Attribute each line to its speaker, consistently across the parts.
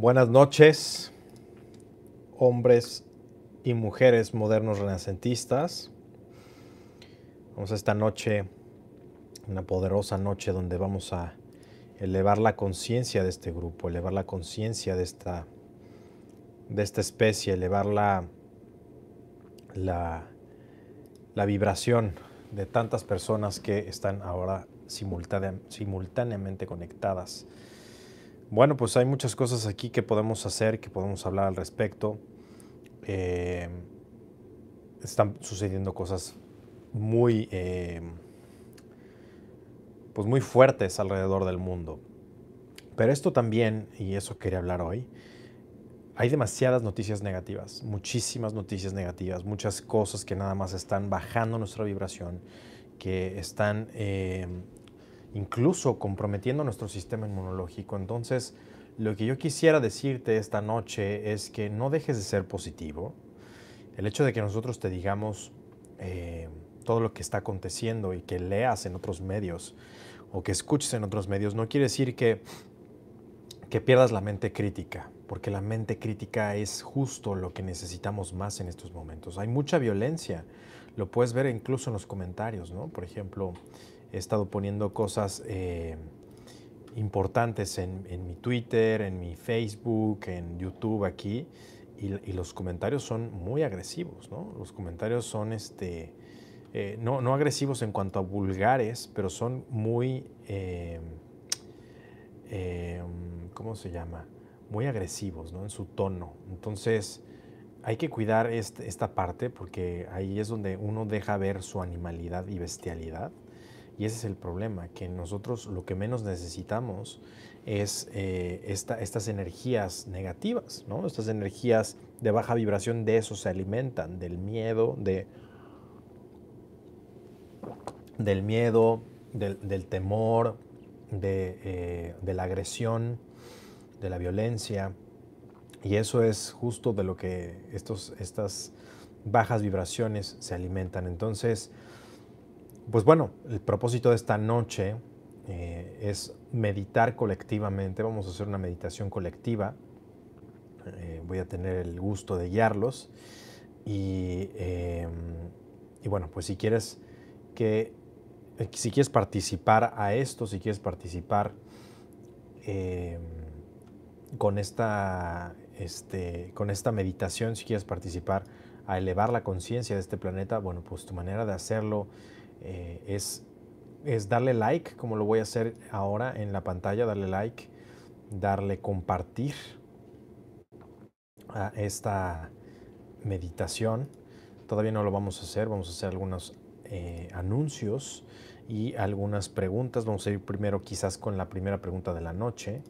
Speaker 1: Buenas noches, hombres y mujeres modernos renacentistas. Vamos a esta noche, una poderosa noche donde vamos a elevar la conciencia de este grupo, elevar la conciencia de esta, de esta especie, elevar la, la, la vibración de tantas personas que están ahora simultáneamente conectadas. Bueno, pues hay muchas cosas aquí que podemos hacer, que podemos hablar al respecto. Eh, están sucediendo cosas muy, eh, pues muy fuertes alrededor del mundo. Pero esto también, y eso quería hablar hoy, hay demasiadas noticias negativas, muchísimas noticias negativas, muchas cosas que nada más están bajando nuestra vibración, que están eh, incluso comprometiendo nuestro sistema inmunológico. Entonces, lo que yo quisiera decirte esta noche es que no dejes de ser positivo. El hecho de que nosotros te digamos eh, todo lo que está aconteciendo y que leas en otros medios o que escuches en otros medios no quiere decir que, que pierdas la mente crítica porque la mente crítica es justo lo que necesitamos más en estos momentos. Hay mucha violencia, lo puedes ver incluso en los comentarios, ¿no? Por ejemplo, he estado poniendo cosas eh, importantes en, mi Twitter, en mi Facebook, en YouTube aquí, y, los comentarios son muy agresivos, ¿no? Los comentarios son, este, eh, no, no, agresivos en cuanto a vulgares, pero son muy, eh, ¿cómo se llama? muy agresivos ¿no? en su tono. Entonces hay que cuidar esta parte porque ahí es donde uno deja ver su animalidad y bestialidad. Y ese es el problema, que nosotros lo que menos necesitamos es eh, estas energías negativas, ¿no? estas energías de baja vibración, de eso se alimentan, del miedo, de, del miedo, del, temor, de, eh, de la agresión, de la violencia. Y eso es justo de lo que estos, estas bajas vibraciones se alimentan. Entonces, pues bueno, el propósito de esta noche eh, es meditar colectivamente. Vamos a hacer una meditación colectiva. Eh, voy a tener el gusto de guiarlos. Y, em, y bueno, pues si quieres que si quieres participar a esto, si quieres participar em, con esta, este, con esta meditación, si quieres participar, a elevar la conciencia de este planeta, bueno, pues tu manera de hacerlo eh, es, es darle like, como lo voy a hacer ahora en la pantalla, darle like, darle compartir a esta meditación. Todavía no lo vamos a hacer, vamos a hacer algunos eh, anuncios y algunas preguntas. Vamos a ir primero quizás con la primera pregunta de la noche.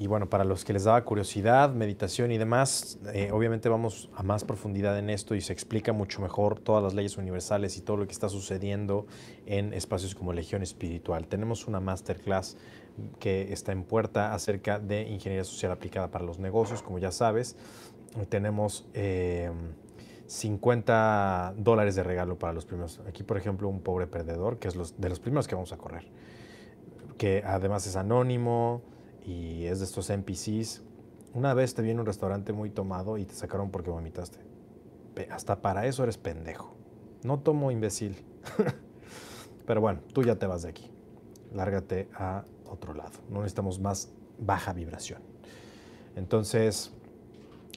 Speaker 1: Y bueno, para los que les daba curiosidad, meditación y demás, eh, obviamente vamos a más profundidad en esto y se explica mucho mejor todas las leyes universales y todo lo que está sucediendo en espacios como Legión Espiritual. Tenemos una masterclass que está en puerta acerca de ingeniería social aplicada para los negocios, como ya sabes. Tenemos 50 eh, dólares de regalo para los primeros. Aquí, por ejemplo, un pobre perdedor, que es los, de los primeros que vamos a correr, que además es anónimo y es de estos NPCs. Una vez te vi en un restaurante muy tomado y te sacaron porque vomitaste. Hasta para eso eres pendejo. No tomo imbécil. Pero bueno, tú ya te vas de aquí. Lárgate a otro lado. No necesitamos más baja vibración. Entonces,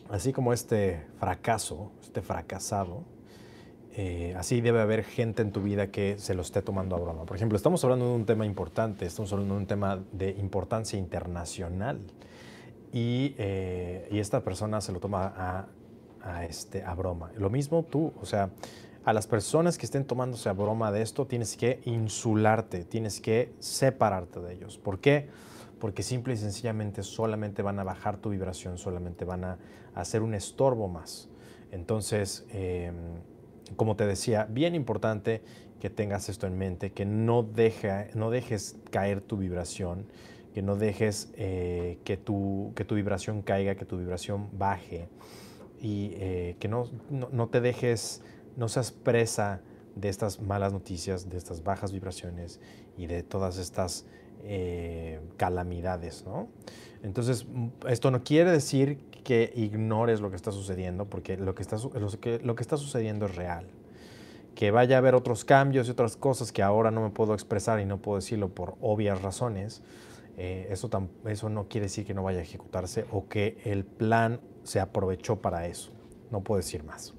Speaker 1: así como este fracaso, este fracasado, eh, así debe haber gente en tu vida que se lo esté tomando a broma. Por ejemplo, estamos hablando de un tema importante, estamos hablando de un tema de importancia internacional y, eh, esta persona se lo toma a, este, a broma. Lo mismo tú, o sea, a las personas que estén tomándose a broma de esto, tienes que insularte, tienes que separarte de ellos. ¿Por qué? Porque simple y sencillamente solamente van a bajar tu vibración, solamente van a hacer un estorbo más. Entonces, em, como te decía, bien importante que tengas esto en mente, que no, no dejes caer tu vibración, que no dejes eh, que, tu, que tu vibración caiga, que tu vibración baje y eh, que no, no, te dejes, no seas presa de estas malas noticias, de estas bajas vibraciones y de todas estas eh, calamidades, ¿no? Entonces, esto no quiere decir que ignores lo que está sucediendo, porque lo que está, lo que, lo que está sucediendo es real. Que vaya a haber otros cambios y otras cosas que ahora no me puedo expresar y no puedo decirlo por obvias razones, eh, eso, eso no quiere decir que no vaya a ejecutarse o que el plan se aprovechó para eso. No puedo decir más.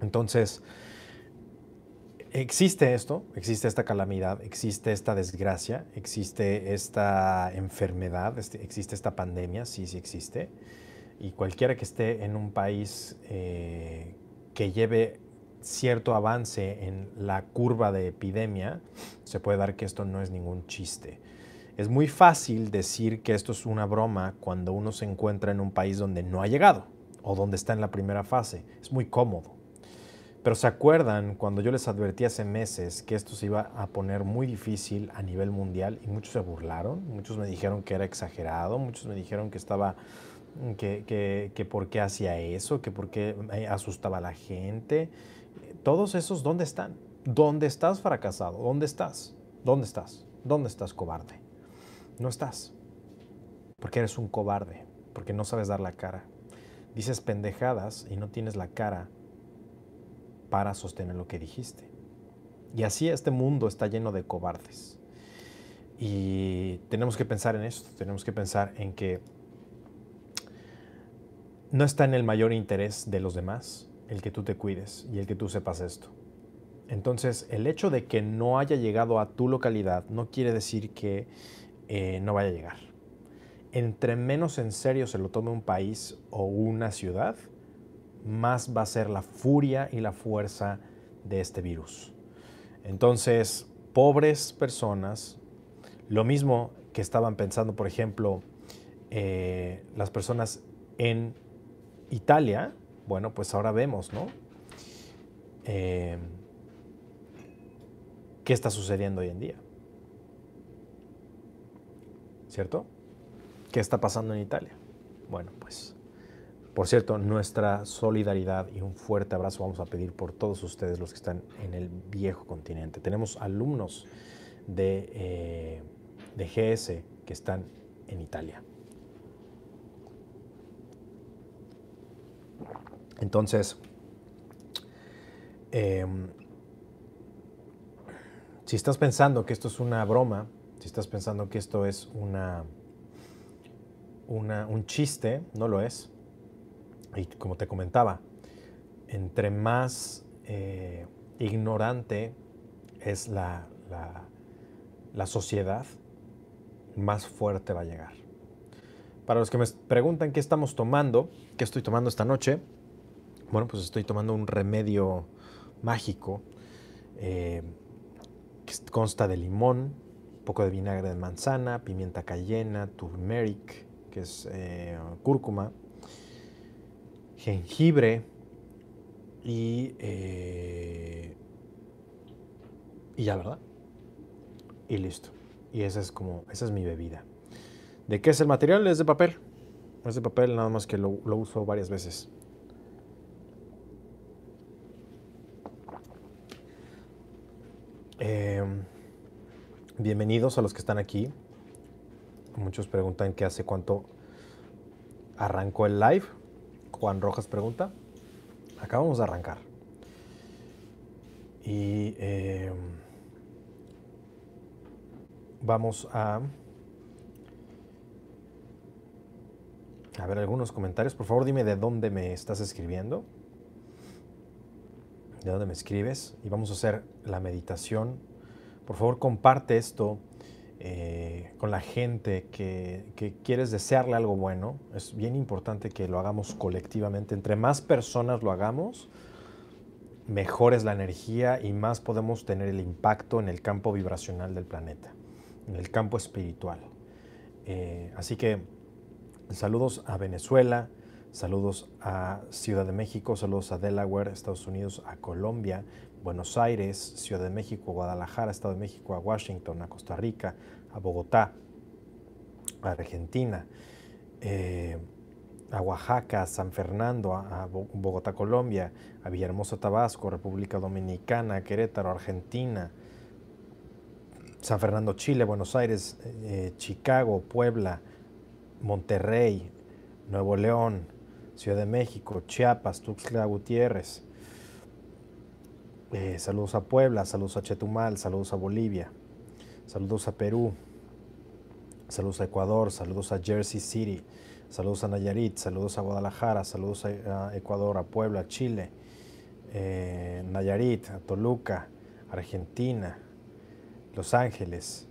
Speaker 1: Entonces, existe esto, existe esta calamidad, existe esta desgracia, existe esta enfermedad, este, existe esta pandemia, sí, sí existe. Y cualquiera que esté en un país eh, que lleve cierto avance en la curva de epidemia, se puede dar que esto no es ningún chiste. Es muy fácil decir que esto es una broma cuando uno se encuentra en un país donde no ha llegado o donde está en la primera fase. Es muy cómodo. Pero se acuerdan cuando yo les advertí hace meses que esto se iba a poner muy difícil a nivel mundial y muchos se burlaron, muchos me dijeron que era exagerado, muchos me dijeron que estaba, que, que, que por qué hacía eso, que por qué asustaba a la gente. Todos esos, ¿dónde están? ¿Dónde estás fracasado? ¿Dónde estás? ¿Dónde estás? ¿Dónde estás cobarde? No estás. Porque eres un cobarde, porque no sabes dar la cara. Dices pendejadas y no tienes la cara para sostener lo que dijiste. Y así este mundo está lleno de cobardes. Y tenemos que pensar en esto, tenemos que pensar en que no está en el mayor interés de los demás el que tú te cuides y el que tú sepas esto. Entonces, el hecho de que no haya llegado a tu localidad no quiere decir que eh, no vaya a llegar. Entre menos en serio se lo tome un país o una ciudad, más va a ser la furia y la fuerza de este virus. Entonces, pobres personas, lo mismo que estaban pensando, por ejemplo, eh, las personas en Italia, bueno, pues ahora vemos, ¿no? Eh, ¿Qué está sucediendo hoy en día? ¿cierto? ¿Qué está pasando en Italia? Bueno, pues, por cierto, nuestra solidaridad y un fuerte abrazo vamos a pedir por todos ustedes los que están en el viejo continente. Tenemos alumnos de, eh, de GS que están en Italia. Entonces, em, si estás pensando que esto es una broma, si estás pensando que esto es una, un chiste, no lo es. Y como te comentaba, entre más eh, ignorante es la, la, sociedad, más fuerte va a llegar. Para los que me preguntan qué estamos tomando, qué estoy tomando esta noche, bueno, pues estoy tomando un remedio mágico eh, que consta de limón, poco de vinagre de manzana, pimienta cayena, turmeric, que es eh, cúrcuma, jengibre y, eh, y ya, ¿verdad? Y listo. Y esa es como, esa es mi bebida. ¿De qué es el material? Es de papel. Es de papel, nada más que lo, lo uso varias veces. Eh, Bienvenidos a los que están aquí. Muchos preguntan qué hace cuánto arrancó el live. Juan Rojas pregunta. Acabamos de arrancar. Y eh, vamos a, a ver algunos comentarios. Por favor, dime de dónde me estás escribiendo. De dónde me escribes. Y vamos a hacer la meditación por favor, comparte esto eh, con la gente que, que, quieres desearle algo bueno. Es bien importante que lo hagamos colectivamente. Entre más personas lo hagamos, mejor es la energía y más podemos tener el impacto en el campo vibracional del planeta, en el campo espiritual. Eh, así que saludos a Venezuela, saludos a Ciudad de México, saludos a Delaware, Estados Unidos, a Colombia, Buenos Aires, Ciudad de México, Guadalajara, Estado de México, a Washington, a Costa Rica, a Bogotá, a Argentina, eh, a Oaxaca, a San Fernando, a, Bogotá, Colombia, a Villahermosa, Tabasco, República Dominicana, Querétaro, Argentina, San Fernando, Chile, Buenos Aires, eh, Chicago, Puebla, Monterrey, Nuevo León, Ciudad de México, Chiapas, Tuxtla Gutiérrez. Eh, saludos a Puebla, saludos a Chetumal, saludos a Bolivia, saludos a Perú, saludos a Ecuador, saludos a Jersey City, saludos a Nayarit, saludos a Guadalajara, saludos a, Ecuador, a Puebla, Chile, eh, Nayarit, a Toluca, Argentina, Los Ángeles,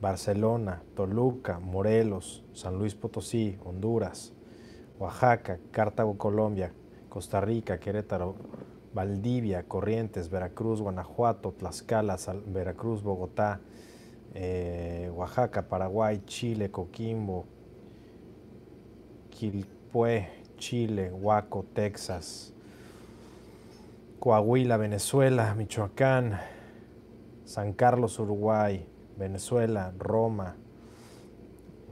Speaker 1: Barcelona, Toluca, Morelos, San Luis Potosí, Honduras, Oaxaca, Cartago, Colombia, Costa Rica, Querétaro, Valdivia, Corrientes, Veracruz, Guanajuato, Tlaxcala, Veracruz, Bogotá, eh, Oaxaca, Paraguay, Chile, Coquimbo, Quilpué, Chile, Huaco, Texas, Coahuila, Venezuela, Michoacán, San Carlos, Uruguay, Venezuela, Roma,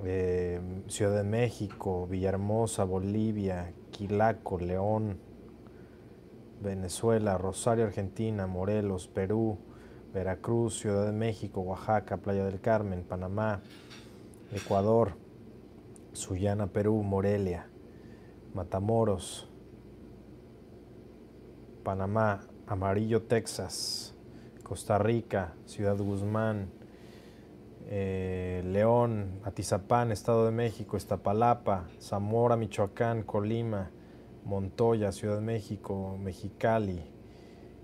Speaker 1: eh, Ciudad de México, Villahermosa, Bolivia, Quilaco, León, Venezuela, Rosario, Argentina, Morelos, Perú, Veracruz, Ciudad de México, Oaxaca, Playa del Carmen, Panamá, Ecuador, Sullana, Perú, Morelia, Matamoros, Panamá, Amarillo, Texas, Costa Rica, Ciudad Guzmán, eh, León, Atizapán, Estado de México, Iztapalapa, Zamora, Michoacán, Colima, Montoya, Ciudad de México, Mexicali,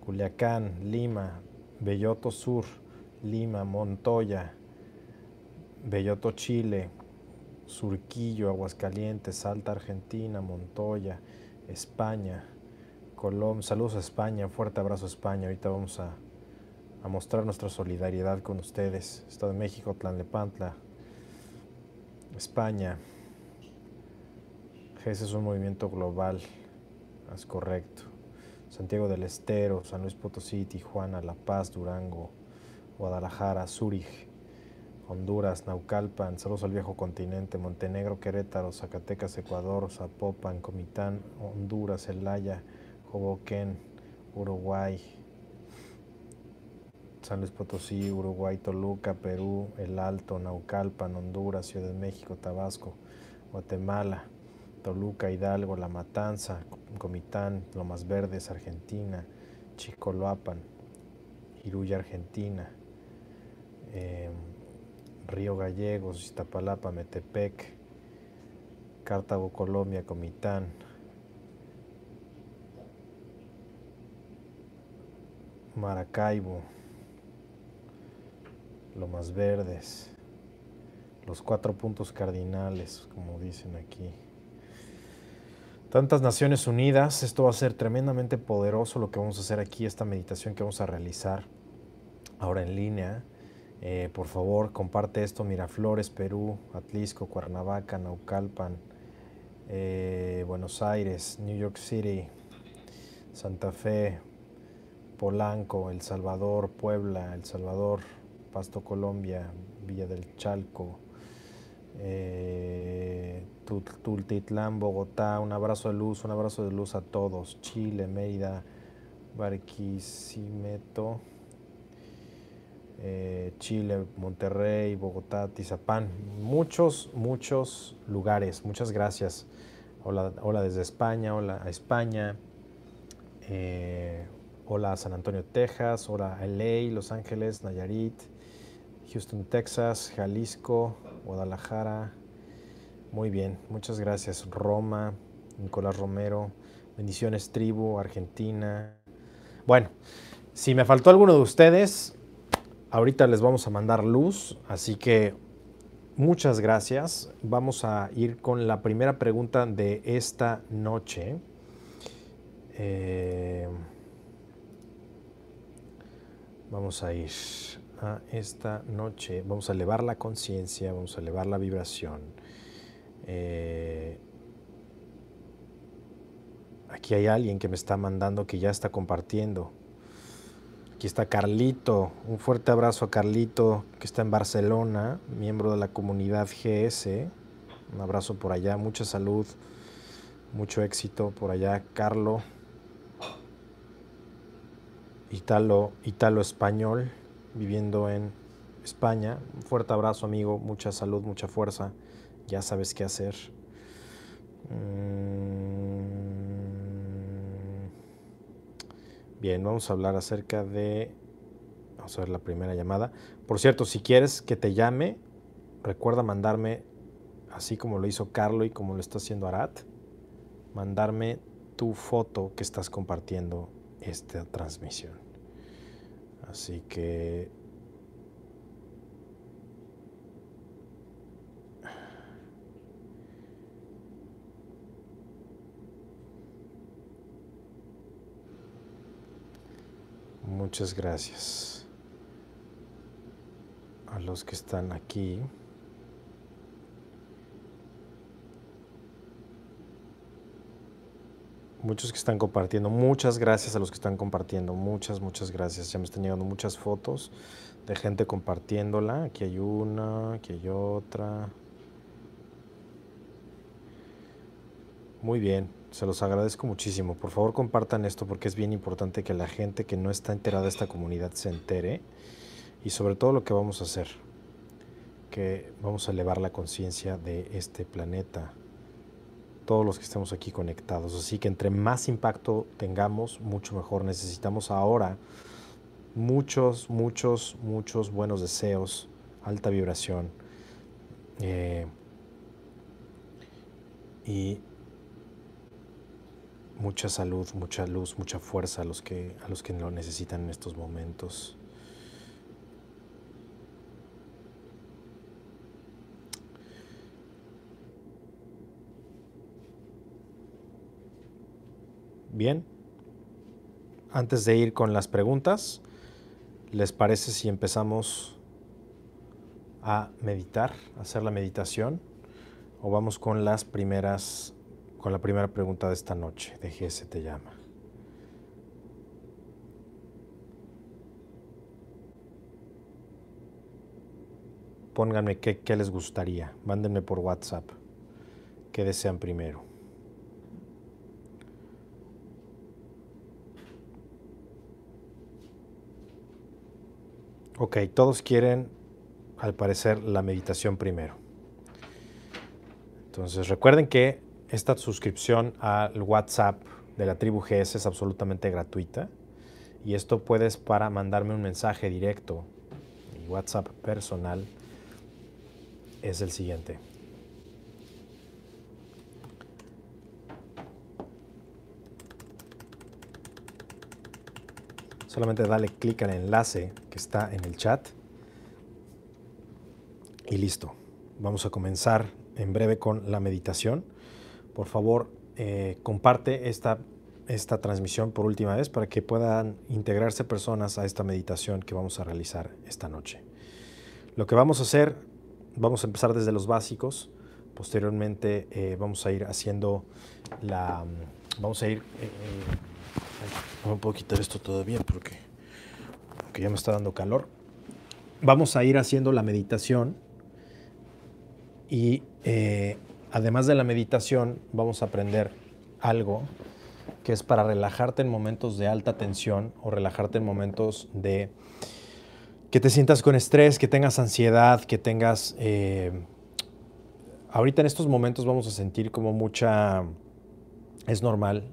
Speaker 1: Culiacán, Lima, Belloto Sur, Lima, Montoya, Belloto Chile, Surquillo, Aguascalientes, Salta, Argentina, Montoya, España, Colombia. Saludos a España, fuerte abrazo a España. Ahorita vamos a, a mostrar nuestra solidaridad con ustedes. Estado de México, Tlanlepantla, España. Ese es un movimiento global, es correcto. Santiago del Estero, San Luis Potosí, Tijuana, La Paz, Durango, Guadalajara, Zúrich, Honduras, Naucalpan, saludos al viejo continente, Montenegro, Querétaro, Zacatecas, Ecuador, Zapopan, Comitán, Honduras, Elaya, Hoboken, Uruguay, San Luis Potosí, Uruguay, Toluca, Perú, El Alto, Naucalpan, Honduras, Ciudad de México, Tabasco, Guatemala, Toluca, Hidalgo, La Matanza, Comitán, Lomas Verdes, Argentina, Chicoloapan, Iruya, Argentina, em, Río Gallegos, Iztapalapa, Metepec, Cartago, Colombia, Comitán, Maracaibo, Lomas Verdes, los cuatro puntos cardinales, como dicen aquí. Tantas Naciones Unidas, esto va a ser tremendamente poderoso lo que vamos a hacer aquí, esta meditación que vamos a realizar ahora en línea. Eh, por favor, comparte esto, Miraflores, Perú, Atlisco, Cuernavaca, Naucalpan, eh, Buenos Aires, New York City, Santa Fe, Polanco, El Salvador, Puebla, El Salvador, Pasto, Colombia, Villa del Chalco, eh, Tultitlán, Bogotá, un abrazo de luz, un abrazo de luz a todos, Chile, Mérida, Barquisimeto, eh, Chile, Monterrey, Bogotá, Tizapán, muchos, muchos lugares, muchas gracias. Hola, hola desde España, hola a España, eh, hola a San Antonio, Texas, hola a LA, Los Ángeles, Nayarit, Houston, Texas, Jalisco, Guadalajara. Muy bien, muchas gracias. Roma, Nicolás Romero, bendiciones tribu, Argentina. Bueno, si me faltó alguno de ustedes, ahorita les vamos a mandar luz, así que muchas gracias. Vamos a ir con la primera pregunta de esta noche. Eh, vamos a ir a esta noche. Vamos a elevar la conciencia, vamos a elevar la vibración. Eh, aquí hay alguien que me está mandando que ya está compartiendo. Aquí está Carlito. Un fuerte abrazo a Carlito, que está en Barcelona, miembro de la comunidad GS. Un abrazo por allá, mucha salud, mucho éxito por allá. Carlo, Italo, Italo español viviendo en España. Un fuerte abrazo, amigo. Mucha salud, mucha fuerza. Ya sabes qué hacer. Mm. Bien, vamos a hablar acerca de... Vamos a ver la primera llamada. Por cierto, si quieres que te llame, recuerda mandarme, así como lo hizo Carlo y como lo está haciendo Arat, mandarme tu foto que estás compartiendo esta transmisión. Así que Muchas gracias a los que están aquí. Muchos que están compartiendo. Muchas gracias a los que están compartiendo. Muchas, muchas gracias. Ya me están llegando muchas fotos de gente compartiéndola. Aquí hay una, aquí hay otra. Muy bien, se los agradezco muchísimo. Por favor compartan esto porque es bien importante que la gente que no está enterada de esta comunidad se entere. Y sobre todo lo que vamos a hacer, que vamos a elevar la conciencia de este planeta todos los que estemos aquí conectados. Así que entre más impacto tengamos, mucho mejor. Necesitamos ahora muchos, muchos, muchos buenos deseos, alta vibración. Eh, y mucha salud, mucha luz, mucha fuerza a los que, a los que lo necesitan en estos momentos. Bien, antes de ir con las preguntas, ¿les parece si empezamos a meditar, a hacer la meditación? ¿O vamos con las primeras, con la primera pregunta de esta noche, de GS te llama? Pónganme qué, qué les gustaría, mándenme por WhatsApp, qué desean primero. Ok, todos quieren, al parecer, la meditación primero. Entonces, recuerden que esta suscripción al WhatsApp de la tribu GS es absolutamente gratuita. Y esto puedes para mandarme un mensaje directo. Mi WhatsApp personal es el siguiente. Solamente dale clic al enlace que está en el chat y listo. Vamos a comenzar en breve con la meditación. Por favor, eh, comparte esta, esta transmisión por última vez para que puedan integrarse personas a esta meditación que vamos a realizar esta noche. Lo que vamos a hacer, vamos a empezar desde los básicos. Posteriormente eh, vamos a ir haciendo la... Vamos a ir... Eh, no me puedo quitar esto todavía porque, porque ya me está dando calor. Vamos a ir haciendo la meditación y eh, además de la meditación vamos a aprender algo que es para relajarte en momentos de alta tensión o relajarte en momentos de que te sientas con estrés, que tengas ansiedad, que tengas... Eh, ahorita en estos momentos vamos a sentir como mucha es normal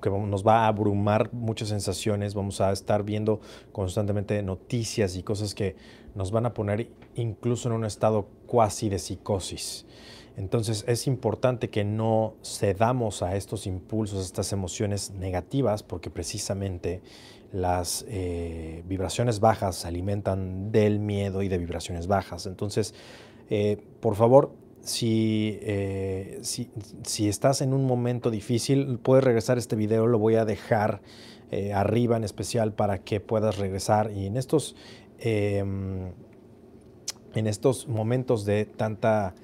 Speaker 1: que nos va a abrumar muchas sensaciones, vamos a estar viendo constantemente noticias y cosas que nos van a poner incluso en un estado cuasi de psicosis. Entonces es importante que no cedamos a estos impulsos, a estas emociones negativas, porque precisamente las eh, vibraciones bajas se alimentan del miedo y de vibraciones bajas. Entonces, eh, por favor, eh, si, si, estás en un momento difícil, puedes regresar este video, lo voy a dejar eh, arriba en especial para que puedas regresar y en estos, em, en estos momentos de tanta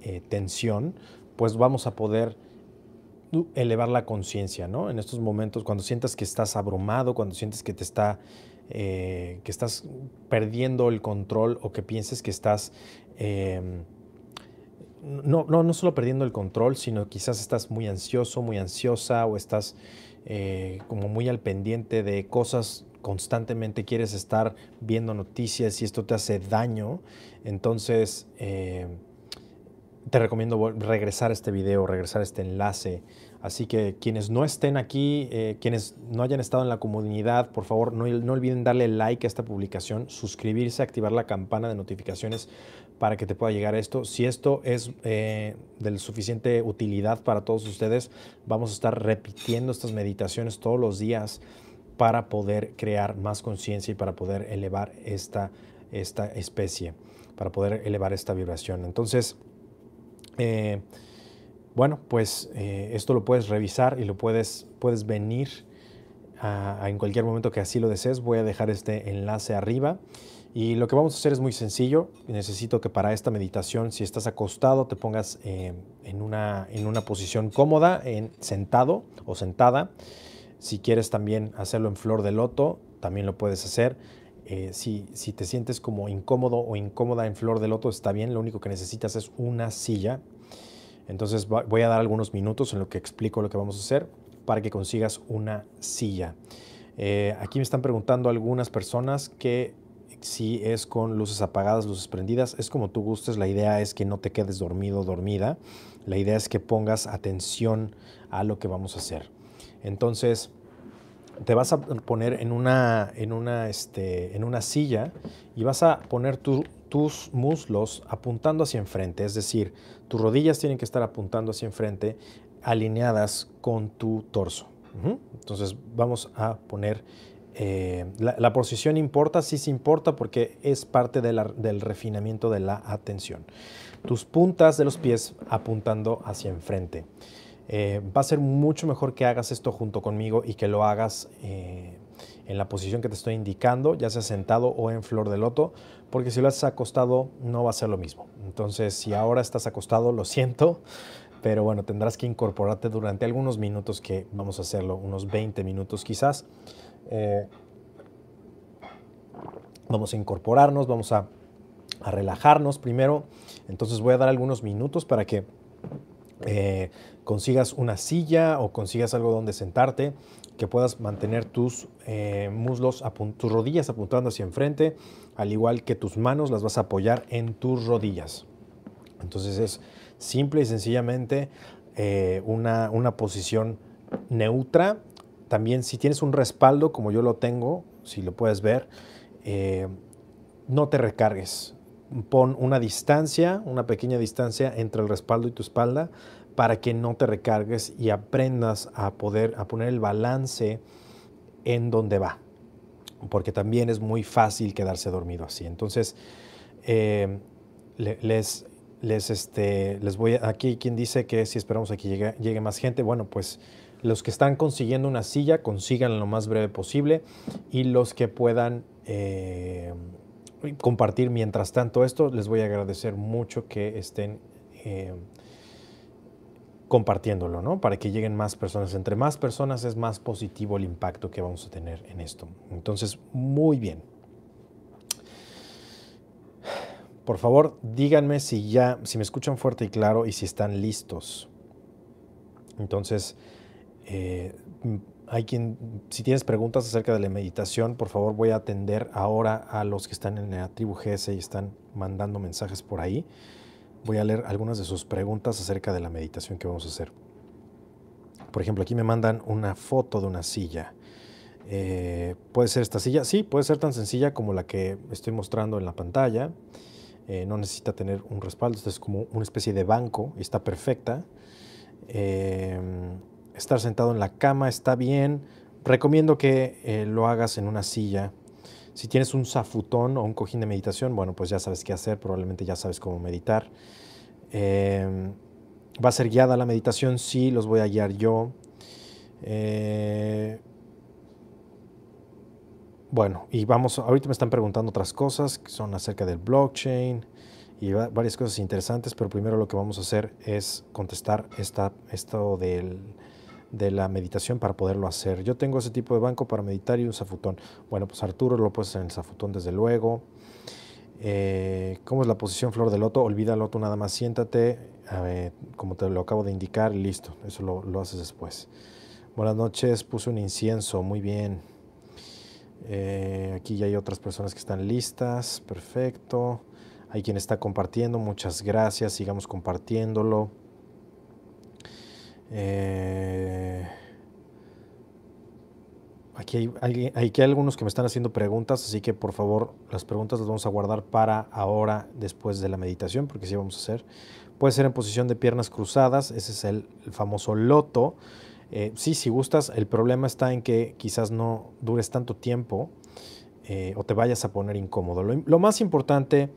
Speaker 1: eh, tensión, pues vamos a poder elevar la conciencia, ¿no? En estos momentos, cuando sientas que estás abrumado, cuando sientes que te está, que estás perdiendo el control o que pienses que estás em, no, no, no solo perdiendo el control, sino quizás estás muy ansioso, muy ansiosa o estás eh, como muy al pendiente de cosas constantemente quieres estar viendo noticias y esto te hace daño, entonces eh, te recomiendo regresar a este video, regresar a este enlace. Así que quienes no estén aquí, eh, quienes no hayan estado en la comunidad, por favor no, no, olviden darle like a esta publicación, suscribirse, activar la campana de notificaciones para que te pueda llegar esto. Si esto es eh, de suficiente utilidad para todos ustedes, vamos a estar repitiendo estas meditaciones todos los días para poder crear más conciencia y para poder elevar esta, esta especie, para poder elevar esta vibración. Entonces, eh, bueno, pues eh, esto lo puedes revisar y lo puedes, puedes venir en cualquier momento que así lo desees. Voy a dejar este enlace arriba. Y lo que vamos a hacer es muy sencillo. Necesito que para esta meditación, si estás acostado, te pongas eh, en, una, en una posición cómoda, en, sentado o sentada. Si quieres también hacerlo en flor de loto, también lo puedes hacer. Eh, si, si, te sientes como incómodo o incómoda en flor de loto, está bien. Lo único que necesitas es una silla. Entonces voy a dar algunos minutos en lo que explico lo que vamos a hacer para que consigas una silla. Eh, aquí me están preguntando algunas personas que si es con luces apagadas, luces prendidas, es como tú gustes. La idea es que no te quedes dormido o dormida. La idea es que pongas atención a lo que vamos a hacer. Entonces, te vas a poner en una, en una, este, en una silla y vas a poner tus muslos apuntando hacia enfrente. Es decir, tus rodillas tienen que estar apuntando hacia enfrente, alineadas con tu torso. Entonces, vamos a poner eh, la, posición importa, sí se importa porque es parte del refinamiento de la atención. Tus puntas de los pies apuntando hacia enfrente. Eh, va a ser mucho mejor que hagas esto junto conmigo y que lo hagas eh, en la posición que te estoy indicando, ya sea sentado o en flor de loto, porque si lo haces acostado no va a ser lo mismo. Entonces, si ahora estás acostado, lo siento, pero bueno, tendrás que incorporarte durante algunos minutos que vamos a hacerlo, unos 20 minutos quizás. Eh, vamos a incorporarnos, vamos a, relajarnos primero. Entonces voy a dar algunos minutos para que eh, consigas una silla o consigas algo donde sentarte, que puedas mantener tus eh, muslos, tus rodillas apuntando hacia enfrente, al igual que tus manos las vas a apoyar en tus rodillas. Entonces es simple y sencillamente una, una posición neutra también si tienes un respaldo como yo lo tengo, si lo puedes ver, eh, no te recargues. Pon una distancia, una pequeña distancia entre el respaldo y tu espalda para que no te recargues y aprendas a poder a poner el balance en donde va. Porque también es muy fácil quedarse dormido así. Entonces, eh, les, les, este, les voy a, aquí quien dice que si esperamos a que llegue, llegue más gente, bueno, pues los que están consiguiendo una silla, consigan lo más breve posible y los que puedan eh, compartir mientras tanto esto, les voy a agradecer mucho que estén eh, compartiéndolo, ¿no? Para que lleguen más personas. Entre más personas es más positivo el impacto que vamos a tener en esto. Entonces, muy bien. Por favor, díganme si ya, si me escuchan fuerte y claro y si están listos. Entonces, eh, hay quien, si tienes preguntas acerca de la meditación, por favor voy a atender ahora a los que están en la tribu GS y están mandando mensajes por ahí. Voy a leer algunas de sus preguntas acerca de la meditación que vamos a hacer. Por ejemplo, aquí me mandan una foto de una silla. Eh, ¿Puede ser esta silla? Sí, puede ser tan sencilla como la que estoy mostrando en la pantalla. Eh, no necesita tener un respaldo, esto es como una especie de banco y está perfecta. Eh, estar sentado en la cama está bien. Recomiendo que eh, lo hagas en una silla. Si tienes un zafutón o un cojín de meditación, bueno, pues ya sabes qué hacer, probablemente ya sabes cómo meditar. Em, ¿Va a ser guiada la meditación? Sí, los voy a guiar yo. Eh, bueno, y vamos, ahorita me están preguntando otras cosas que son acerca del blockchain y varias cosas interesantes, pero primero lo que vamos a hacer es contestar esta, esto del de la meditación para poderlo hacer. Yo tengo ese tipo de banco para meditar y un zafutón. Bueno, pues Arturo lo puedes en el zafutón desde luego. Eh, ¿Cómo es la posición flor de loto? Olvídalo tú nada más, siéntate, como te lo acabo de indicar, listo, eso lo, haces después. Buenas noches, puse un incienso, muy bien. Eh, aquí ya hay otras personas que están listas. Perfecto. Hay quien está compartiendo. Muchas gracias. Sigamos compartiéndolo. Eh, aquí hay, algunos que me están haciendo preguntas, así que por favor las preguntas las vamos a guardar para ahora, después de la meditación, porque sí vamos a hacer. Puede ser en posición de piernas cruzadas, ese es el, famoso loto. Eh, sí, si gustas, el problema está en que quizás no dures tanto tiempo eh, o te vayas a poner incómodo. lo más importante,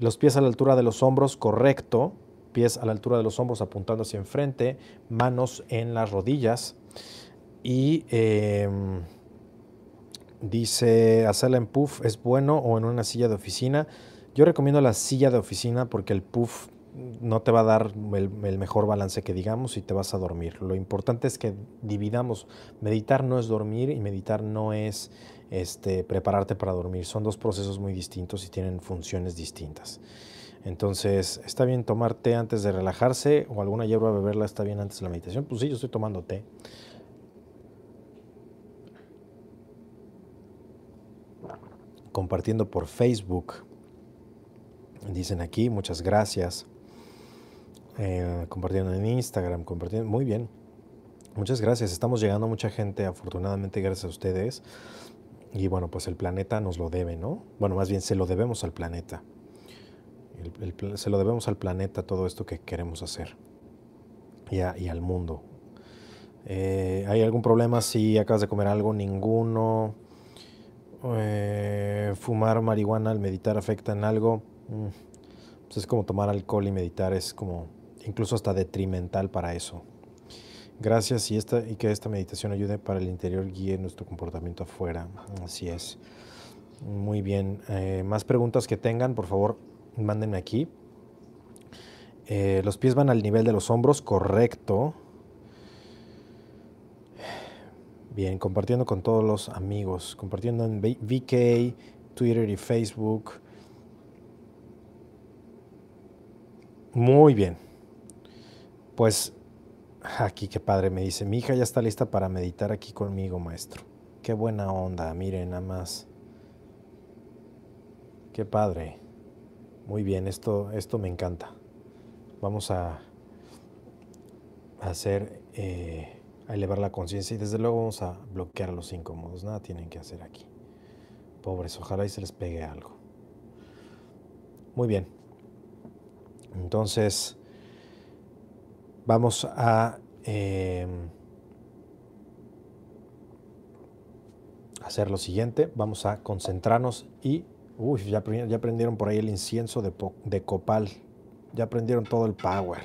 Speaker 1: los pies a la altura de los hombros, correcto, pies a la altura de los hombros apuntando hacia enfrente, manos en las rodillas y em, dice hacerla en puff es bueno o en una silla de oficina. Yo recomiendo la silla de oficina porque el puff no te va a dar el, mejor balance que digamos y te vas a dormir. Lo importante es que dividamos. Meditar no es dormir y meditar no es este, prepararte para dormir. Son dos procesos muy distintos y tienen funciones distintas. Entonces, ¿está bien tomar té antes de relajarse o alguna hierba beberla está bien antes de la meditación? Pues sí, yo estoy tomando té. Compartiendo por Facebook. Dicen aquí, muchas gracias. Eh, compartiendo en Instagram, compartiendo. Muy bien. Muchas gracias. Estamos llegando a mucha gente, afortunadamente, gracias a ustedes. Y bueno, pues el planeta nos lo debe, ¿no? Bueno, más bien se lo debemos al planeta se lo debemos al planeta todo esto que queremos hacer y, al mundo. Eh, ¿Hay algún problema si acabas de comer algo? Ninguno. Eh, ¿Fumar marihuana al meditar afecta en algo? Mm, pues es como tomar alcohol y meditar, es como incluso hasta detrimental para eso. Gracias y, esta, y que esta meditación ayude para el interior, guíe nuestro comportamiento afuera. Así es. Muy bien. Eh, más preguntas que tengan, por favor, mándenme aquí. Eh, los pies van al nivel de los hombros, correcto. Bien, compartiendo con todos los amigos, compartiendo en VK, Twitter y Facebook. Muy bien. Pues aquí qué padre me dice, mi hija ya está lista para meditar aquí conmigo, maestro. Qué buena onda, miren nada más. Qué padre. Muy bien, esto, esto me encanta. Vamos a, hacer, eh, a elevar la conciencia y desde luego vamos a bloquear los incómodos. Nada tienen que hacer aquí. Pobres, ojalá y se les pegue algo. Muy bien. Entonces, vamos a em, hacer lo siguiente. Vamos a concentrarnos y Uy, ya, ya prendieron por ahí el incienso de, copal. Ya prendieron todo el power.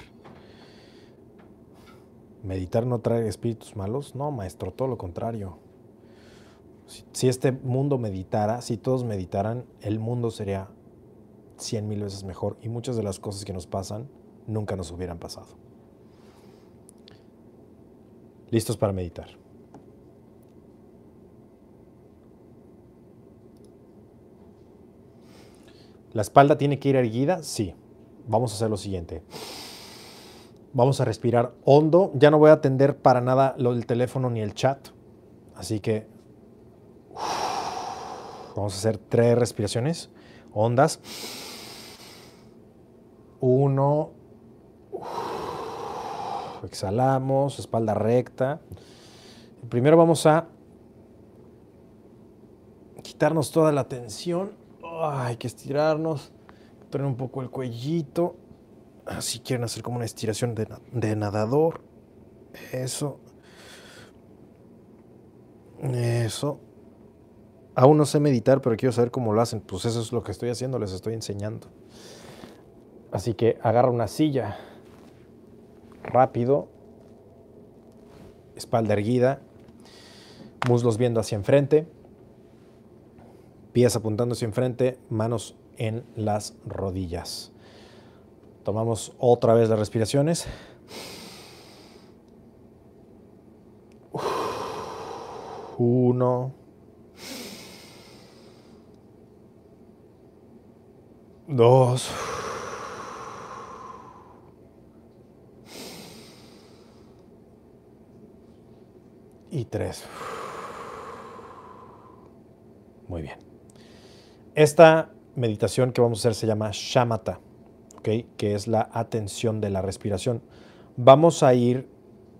Speaker 1: ¿Meditar no trae espíritus malos? No, maestro, todo lo contrario. Si, este mundo meditara, si todos meditaran, el mundo sería cien mil veces mejor y muchas de las cosas que nos pasan nunca nos hubieran pasado. ¿Listos para meditar? ¿La espalda tiene que ir erguida? Sí. Vamos a hacer lo siguiente. Vamos a respirar hondo. Ya no voy a atender para nada lo del teléfono ni el chat. Así que vamos a hacer tres respiraciones hondas. Uno. Exhalamos, espalda recta. Primero vamos a quitarnos toda la tensión hay que estirarnos, tener un poco el cuellito. Si quieren hacer como una estiración de, nadador. Eso. Eso. Aún no sé meditar, pero quiero saber cómo lo hacen. Pues eso es lo que estoy haciendo, les estoy enseñando. Así que agarra una silla. Rápido. Espalda erguida. Muslos viendo hacia enfrente pies apuntando hacia enfrente, manos en las rodillas. Tomamos otra vez las respiraciones. Uno. Dos. Y tres. Muy bien. Esta meditación que vamos a hacer se llama shamatha, ¿okay? que es la atención de la respiración. Vamos a ir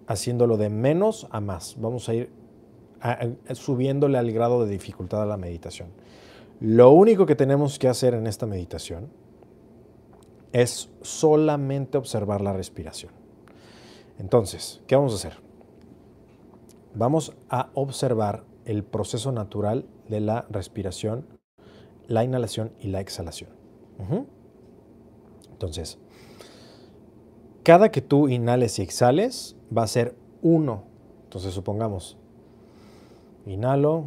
Speaker 1: haciéndolo de menos a más. Vamos a ir subiéndole al grado de dificultad a la meditación. Lo único que tenemos que hacer en esta meditación es solamente observar la respiración. Entonces, ¿qué vamos a hacer? Vamos a observar el proceso natural de la respiración, la inhalación y la exhalación. Entonces, cada que tú inhales y exhales va a ser uno. Entonces, supongamos, inhalo,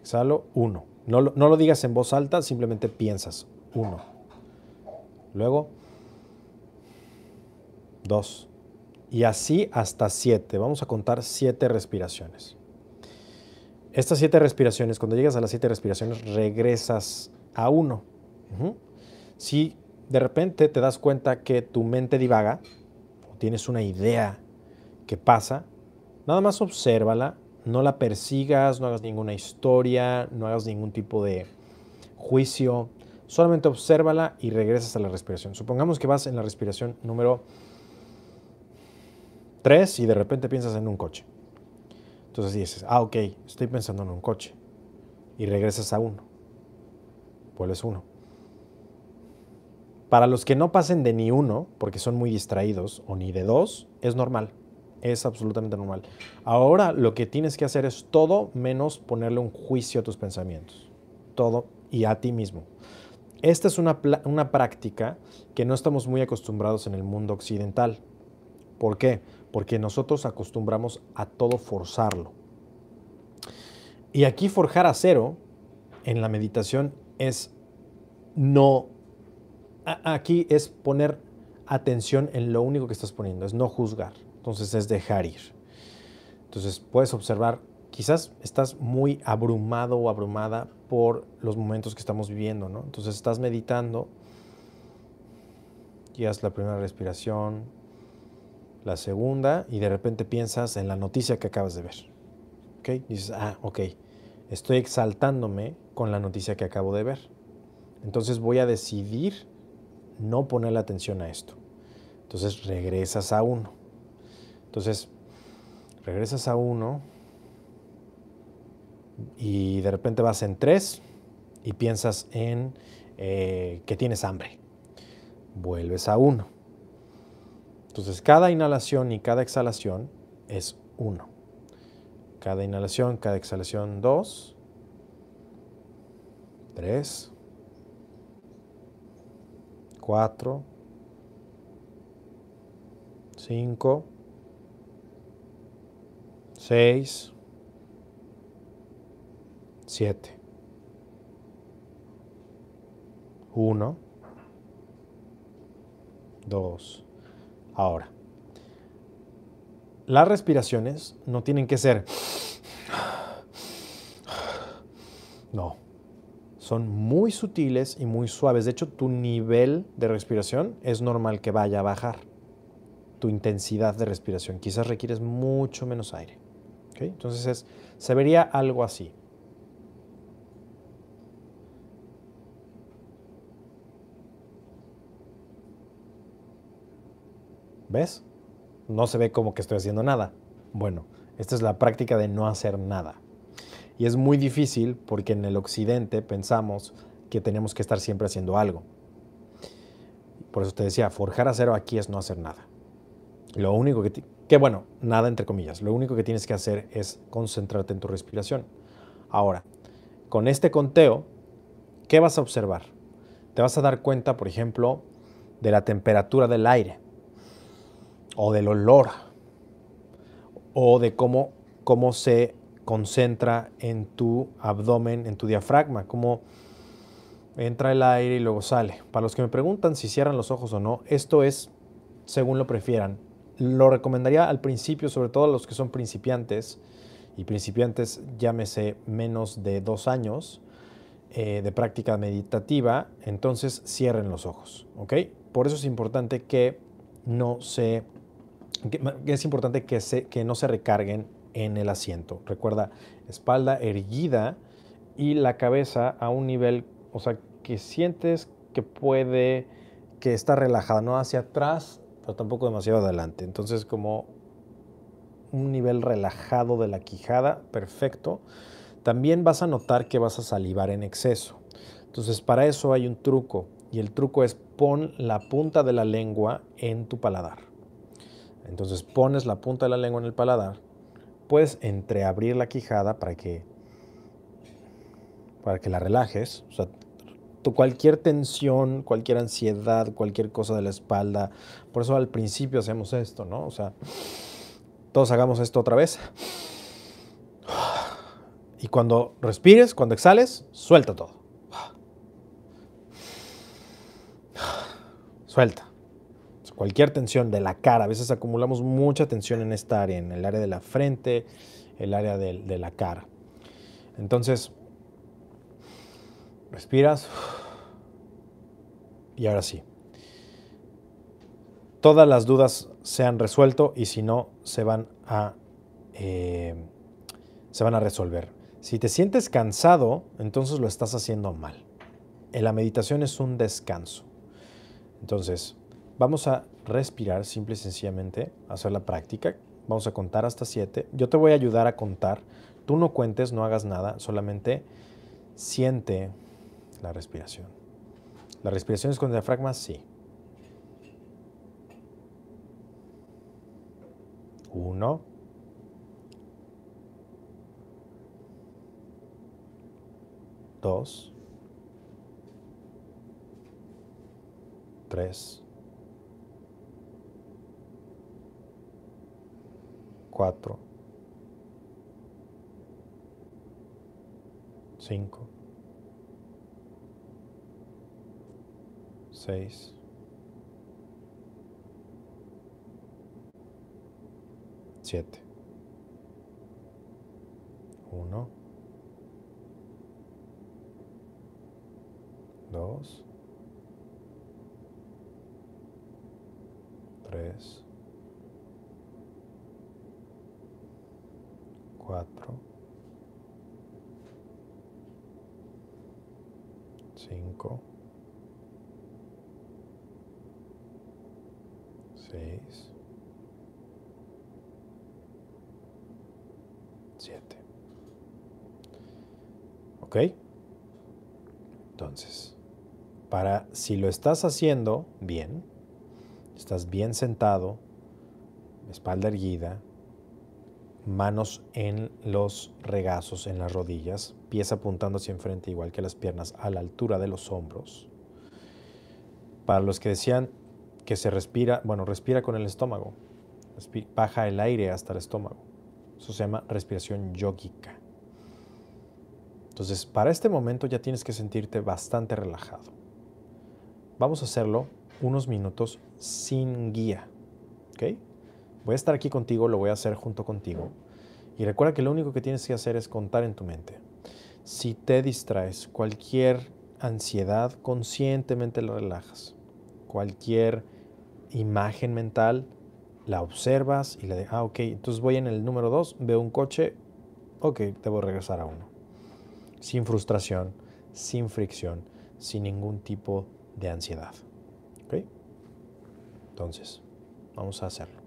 Speaker 1: exhalo, uno. No, lo digas en voz alta, simplemente piensas, uno. Luego, dos. Y así hasta siete. Vamos a contar siete respiraciones. Estas siete respiraciones, cuando llegas a las siete respiraciones, regresas a uno. Si de repente te das cuenta que tu mente divaga, o tienes una idea que pasa, nada más obsérvala, no la persigas, no hagas ninguna historia, no hagas ningún tipo de juicio, solamente obsérvala y regresas a la respiración. Supongamos que vas en la respiración número 3 y de repente piensas en un coche. Entonces dices, ah, ok, estoy pensando en un coche. Y regresas a uno. Vuelves uno. Para los que no pasen de ni uno, porque son muy distraídos, o ni de dos, es normal. Es absolutamente normal. Ahora lo que tienes que hacer es todo menos ponerle un juicio a tus pensamientos. Todo y a ti mismo. Esta es una, una práctica que no estamos muy acostumbrados en el mundo occidental. ¿Por qué? Porque nosotros acostumbramos a todo forzarlo. Y aquí forjar a cero en la meditación es no aquí es poner atención en lo único que estás poniendo, es no juzgar. Entonces es dejar ir. Entonces puedes observar, quizás estás muy abrumado o abrumada por los momentos que estamos viviendo, ¿no? Entonces estás meditando y haz la primera respiración, la segunda y de repente piensas en la noticia que acabas de ver. ¿Ok? Dices, ah, ok, estoy exaltándome con la noticia que acabo de ver. Entonces voy a decidir no ponerle atención a esto. Entonces regresas a uno. Entonces, regresas a uno y de repente vas en tres y piensas en eh, que tienes hambre. Vuelves a uno. Entonces, cada inhalación y cada exhalación es uno. Cada inhalación, cada exhalación, dos, tres, 4, 5, 6, 7, 1, 2. Ahora, las respiraciones no tienen que ser... No son muy sutiles y muy suaves. De hecho, tu nivel de respiración es normal que vaya a bajar. Tu intensidad de respiración. Quizás requieres mucho menos aire. Entonces se vería algo así. No se ve como que estoy haciendo nada. Bueno, esta es la práctica de no hacer nada. Y es muy difícil porque en el occidente pensamos que tenemos que estar siempre haciendo algo. Por eso te decía, forjar acero aquí es no hacer nada. Lo único que bueno, nada entre comillas, lo único que tienes que hacer es concentrarte en tu respiración. Ahora, con este conteo, ¿qué vas a observar? Te vas a dar cuenta, por ejemplo, de la temperatura del aire, o del olor, o de cómo, cómo se concentra en tu abdomen, en tu diafragma, cómo entra el aire y luego sale. Para los que me preguntan si cierran los ojos o no, esto es según lo prefieran. Lo recomendaría al principio, sobre todo a los que son principiantes, y principiantes llámese menos de dos años eh, de práctica meditativa, entonces cierren los ojos. Por eso es importante que no se, es importante que, que no se recarguen en el asiento. Recuerda, espalda erguida y la cabeza a un nivel, o sea, que sientes que puede, que está relajada, no hacia atrás, pero tampoco demasiado adelante. Entonces como un nivel relajado de la quijada, perfecto. También vas a notar que vas a salivar en exceso. Entonces para eso hay un truco y el truco es pon la punta de la lengua en tu paladar. Entonces pones la punta de la lengua en el paladar, puedes entreabrir la quijada para que, para que la relajes. O sea, cualquier tensión, cualquier ansiedad, cualquier cosa de la espalda. Por eso al principio hacemos esto, ¿no? O sea, todos hagamos esto otra vez. Y cuando respires, cuando exhales, suelta todo. Suelta. Cualquier tensión de la cara. A veces acumulamos mucha tensión en esta área, en el área de la frente, el área de, de la cara. Entonces, respiras. Y ahora sí. Todas las dudas se han resuelto y si no, se van a, eh, se van a resolver. Si te sientes cansado, entonces lo estás haciendo mal. La meditación es un descanso. Entonces, vamos a respirar simple y sencillamente, hacer la práctica. Vamos a contar hasta siete. Yo te voy a ayudar a contar. Tú no cuentes, no hagas nada, solamente siente la respiración. ¿La respiración es con diafragma? Sí. Uno. Dos. Tres. Cuatro. Cinco. Seis. Siete. Uno. Dos. Tres. Cuatro. Cinco. Seis. ¿Ok? Entonces, para si lo estás haciendo bien, estás bien sentado, espalda erguida, manos en los regazos, en las rodillas, pies apuntando hacia enfrente igual que las piernas a la altura de los hombros. Para los que decían que se respira, bueno, respira con el estómago, baja el aire hasta el estómago. Eso se llama respiración yógica. Entonces, para este momento ya tienes que sentirte bastante relajado. Vamos a hacerlo unos minutos sin guía. ¿Ok? Voy a estar aquí contigo, lo voy a hacer junto contigo. Y recuerda que lo único que tienes que hacer es contar en tu mente. Si te distraes, cualquier ansiedad, conscientemente la relajas. Cualquier imagen mental, la observas y le de, ah, ok, entonces voy en el número 2, veo un coche, ok, debo regresar a uno. Sin frustración, sin fricción, sin ningún tipo de ansiedad. ¿Ok? Entonces, vamos a hacerlo.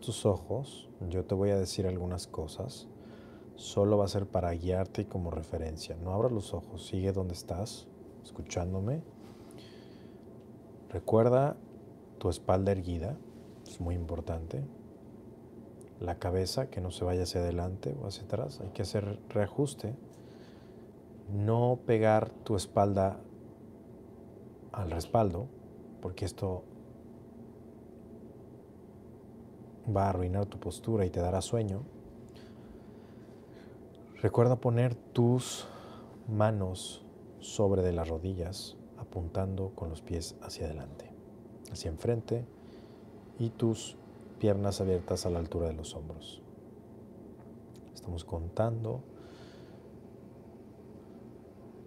Speaker 1: Tus ojos, yo te voy a decir algunas cosas. Solo va a ser para guiarte y como referencia. No abras los ojos, sigue donde estás, escuchándome. Recuerda tu espalda erguida, es muy importante. La cabeza, que no se vaya hacia adelante o hacia atrás, hay que hacer reajuste. No pegar tu espalda al respaldo, porque esto va a arruinar tu postura y te dará sueño. Recuerda poner tus manos sobre de las rodillas, apuntando con los pies hacia adelante, hacia enfrente y tus piernas abiertas a la altura de los hombros. Estamos contando.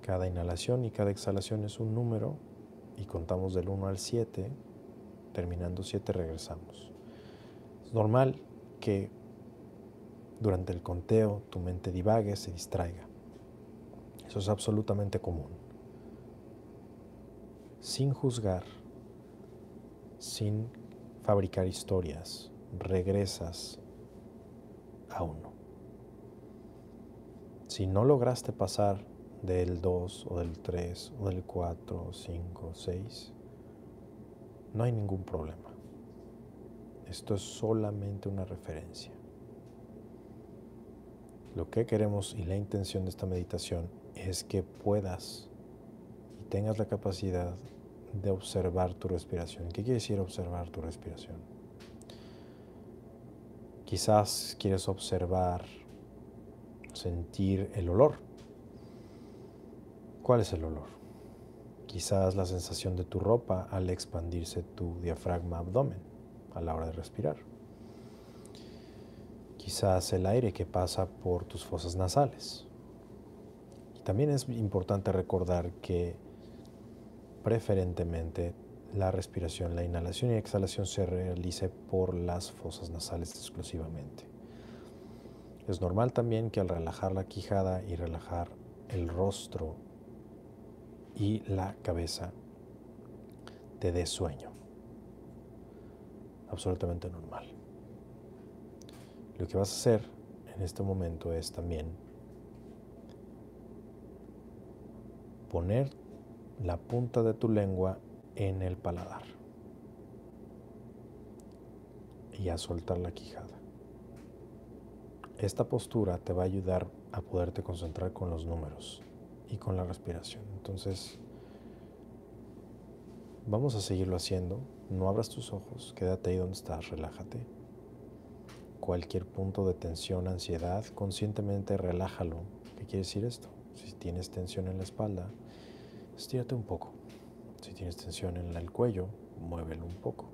Speaker 1: Cada inhalación y cada exhalación es un número y contamos del 1 al 7. Terminando 7 regresamos. Es normal que durante el conteo tu mente divague, se distraiga. Eso es absolutamente común. Sin juzgar, sin fabricar historias, regresas a uno. Si no lograste pasar del 2 o del 3 o del 4 o 5 o 6, no hay ningún problema. Esto es solamente una referencia. Lo que queremos y la intención de esta meditación es que puedas y tengas la capacidad de observar tu respiración. ¿Qué quiere decir observar tu respiración? Quizás quieres observar, sentir el olor. ¿Cuál es el olor? Quizás la sensación de tu ropa al expandirse tu diafragma abdomen a la hora de respirar quizás el aire que pasa por tus fosas nasales. Y también es importante recordar que preferentemente la respiración, la inhalación y exhalación se realice por las fosas nasales exclusivamente. Es normal también que al relajar la quijada y relajar el rostro y la cabeza te dé sueño. Absolutamente normal. Lo que vas a hacer en este momento es también poner la punta de tu lengua en el paladar y a soltar la quijada. Esta postura te va a ayudar a poderte concentrar con los números y con la respiración. Entonces, vamos a seguirlo haciendo. No abras tus ojos, quédate ahí donde estás, relájate cualquier punto de tensión, ansiedad, conscientemente relájalo. ¿Qué quiere decir esto? Si tienes tensión en la espalda, estírate un poco. Si tienes tensión en el cuello, muévelo un poco.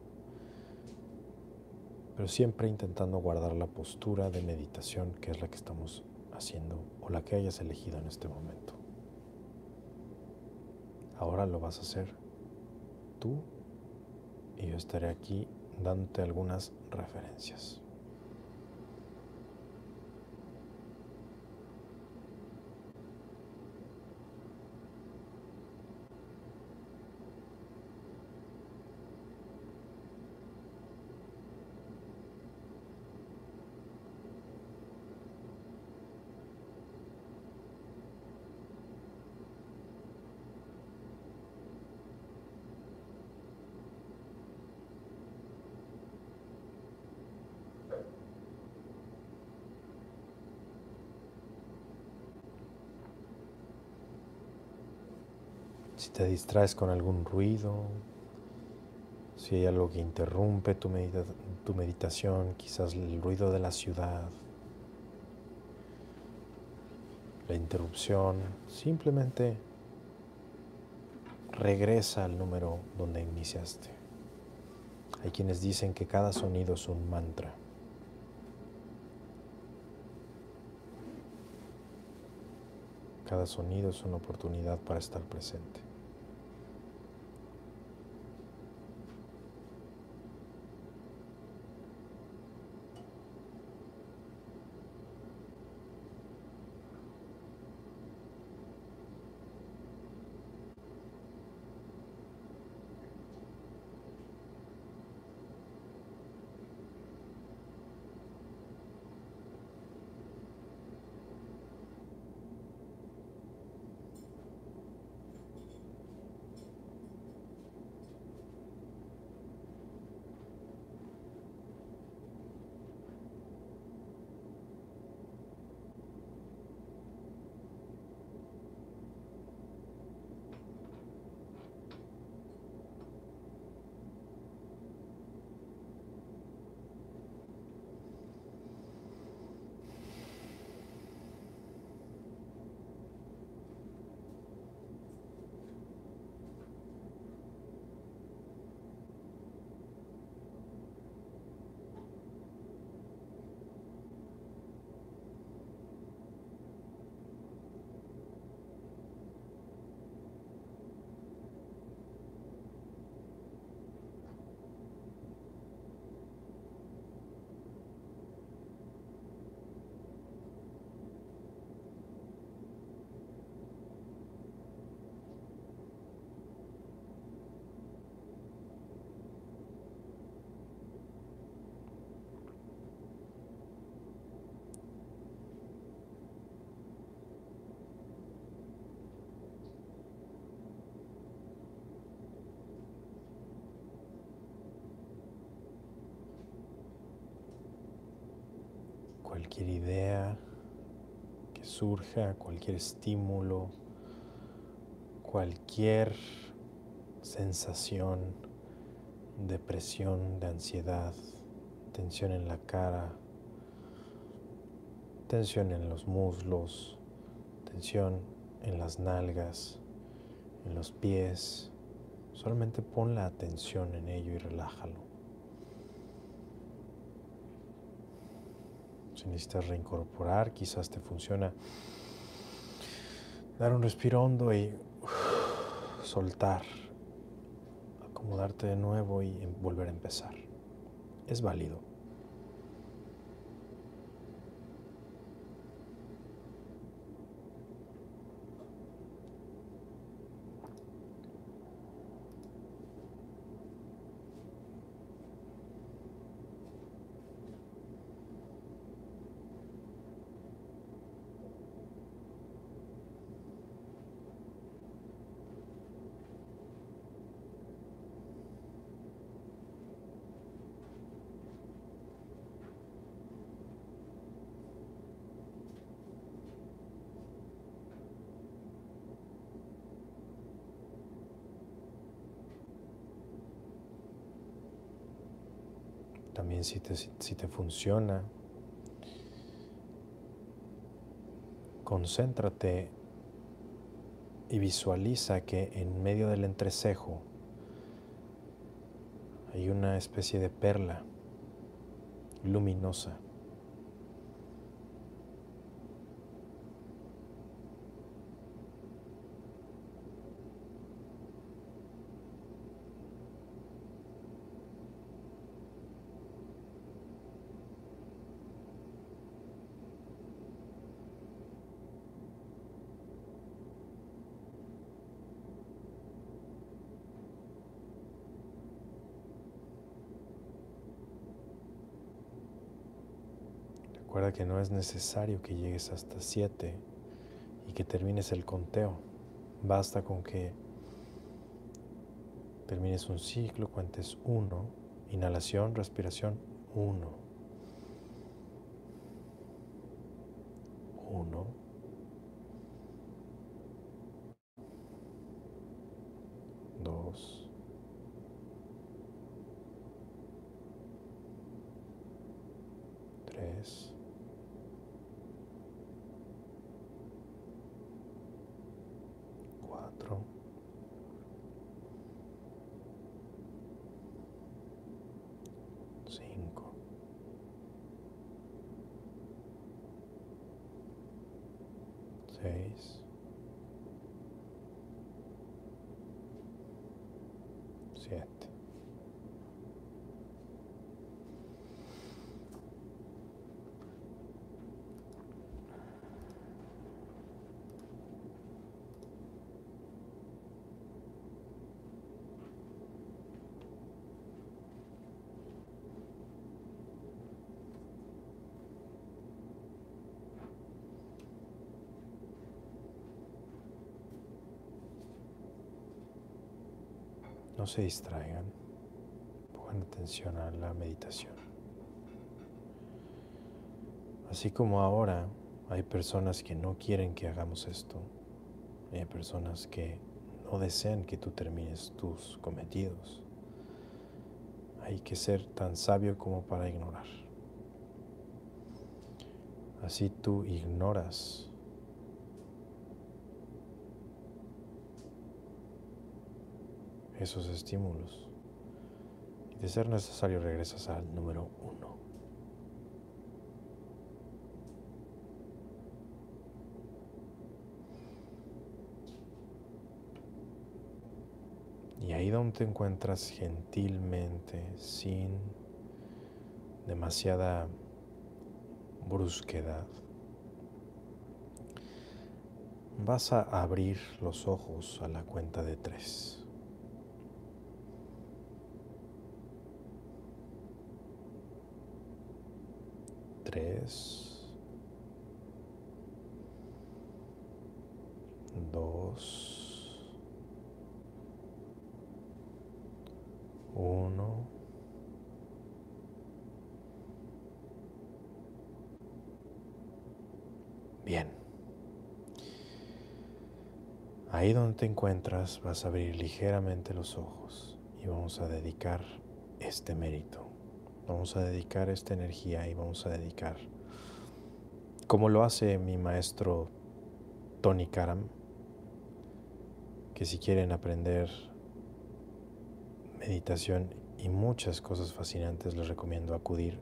Speaker 1: Pero siempre intentando guardar la postura de meditación que es la que estamos haciendo o la que hayas elegido en este momento. Ahora lo vas a hacer tú y yo estaré aquí dándote algunas referencias. Si te distraes con algún ruido, si hay algo que interrumpe tu, meditación, quizás el ruido de la ciudad, la interrupción, simplemente regresa al número donde iniciaste. Hay quienes dicen que cada sonido es un mantra. Cada sonido es una oportunidad para estar presente. Cualquier idea que surja, cualquier estímulo, cualquier sensación de presión, de ansiedad, tensión en la cara, tensión en los muslos, tensión en las nalgas, en los pies. Solamente pon la atención en ello y relájalo. Si necesitas reincorporar, quizás te funciona dar un respiro hondo y soltar, acomodarte de nuevo y volver a empezar. Es válido. Si te, si te funciona, concéntrate y visualiza que en medio del entrecejo hay una especie de perla luminosa. Recuerda que no es necesario que llegues hasta 7 y que termines el conteo. Basta con que termines un ciclo, cuentes 1, inhalación, respiración 1. 1. 2. 3. seis, siete. No se distraigan, pongan atención a la meditación. Así como ahora hay personas que no quieren que hagamos esto, hay personas que no desean que tú termines tus cometidos. Hay que ser tan sabio como para ignorar. Así tú ignoras esos estímulos. Y de ser necesario regresas al número uno. Y ahí donde te encuentras gentilmente, sin demasiada brusquedad, vas a abrir los ojos a la cuenta de tres. Tres, dos, uno. Bien. Ahí donde te encuentras vas a abrir ligeramente los ojos y vamos a dedicar este mérito. Vamos a dedicar esta energía y vamos a dedicar, como lo hace mi maestro Tony Karam, que si quieren aprender meditación y muchas cosas fascinantes, les recomiendo acudir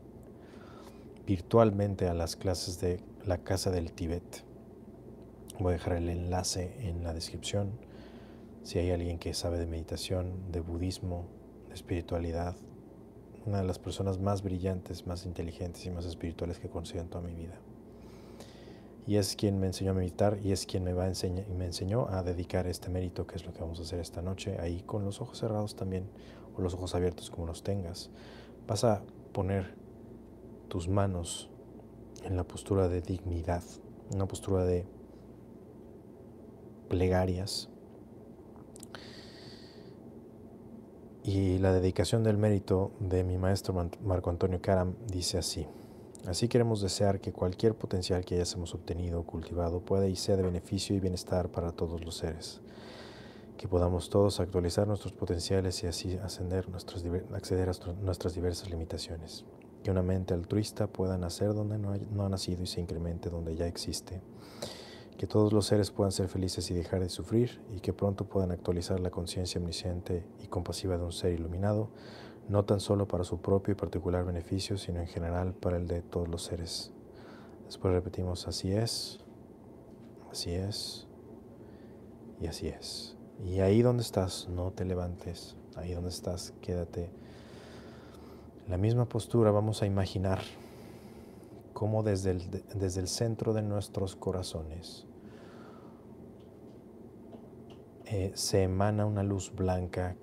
Speaker 1: virtualmente a las clases de la Casa del Tíbet. Voy a dejar el enlace en la descripción. Si hay alguien que sabe de meditación, de budismo, de espiritualidad, una de las personas más brillantes, más inteligentes y más espirituales que he conocido en toda mi vida. Y es quien me enseñó a meditar y es quien me, va a enseñar, me enseñó a dedicar este mérito, que es lo que vamos a hacer esta noche, ahí con los ojos cerrados también, o los ojos abiertos como los tengas. Vas a poner tus manos en la postura de dignidad, una postura de plegarias. Y la dedicación del mérito de mi maestro Marco Antonio Karam dice así. Así queremos desear que cualquier potencial que hayamos obtenido o cultivado pueda y sea de beneficio y bienestar para todos los seres. Que podamos todos actualizar nuestros potenciales y así ascender nuestros, acceder a nuestras diversas limitaciones que una mente altruista pueda nacer donde no, ha nacido y se incremente donde ya existe, que todos los seres puedan ser felices y dejar de sufrir y que pronto puedan actualizar la conciencia omnisciente y compasiva de un ser iluminado, no tan solo para su propio y particular beneficio, sino en general para el de todos los seres. Después repetimos, así es, así es y así es. Y ahí donde estás, no te levantes, ahí donde estás, quédate la misma postura vamos a imaginar cómo desde el, desde el centro de nuestros corazones eh, se emana una luz blanca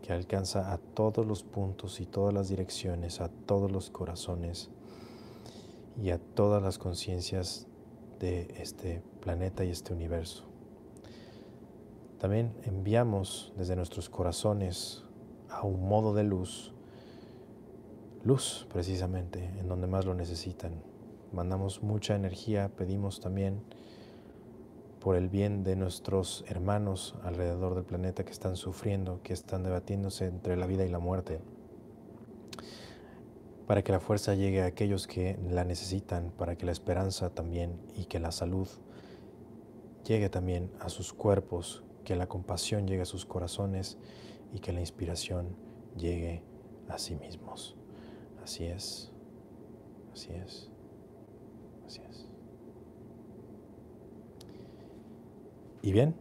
Speaker 1: que alcanza a todos los puntos y todas las direcciones, a todos los corazones y a todas las conciencias de este planeta y este universo. También enviamos desde nuestros corazones a un modo de luz, luz precisamente, en donde más lo necesitan. Mandamos mucha energía, pedimos también por el bien de nuestros hermanos alrededor del planeta que están sufriendo, que están debatiéndose entre la vida y la muerte, para que la fuerza llegue a aquellos que la necesitan, para que la esperanza también y que la salud llegue también a sus cuerpos, que la compasión llegue a sus corazones y que la inspiración llegue a sí mismos. Así es, así es, así es. Y bien,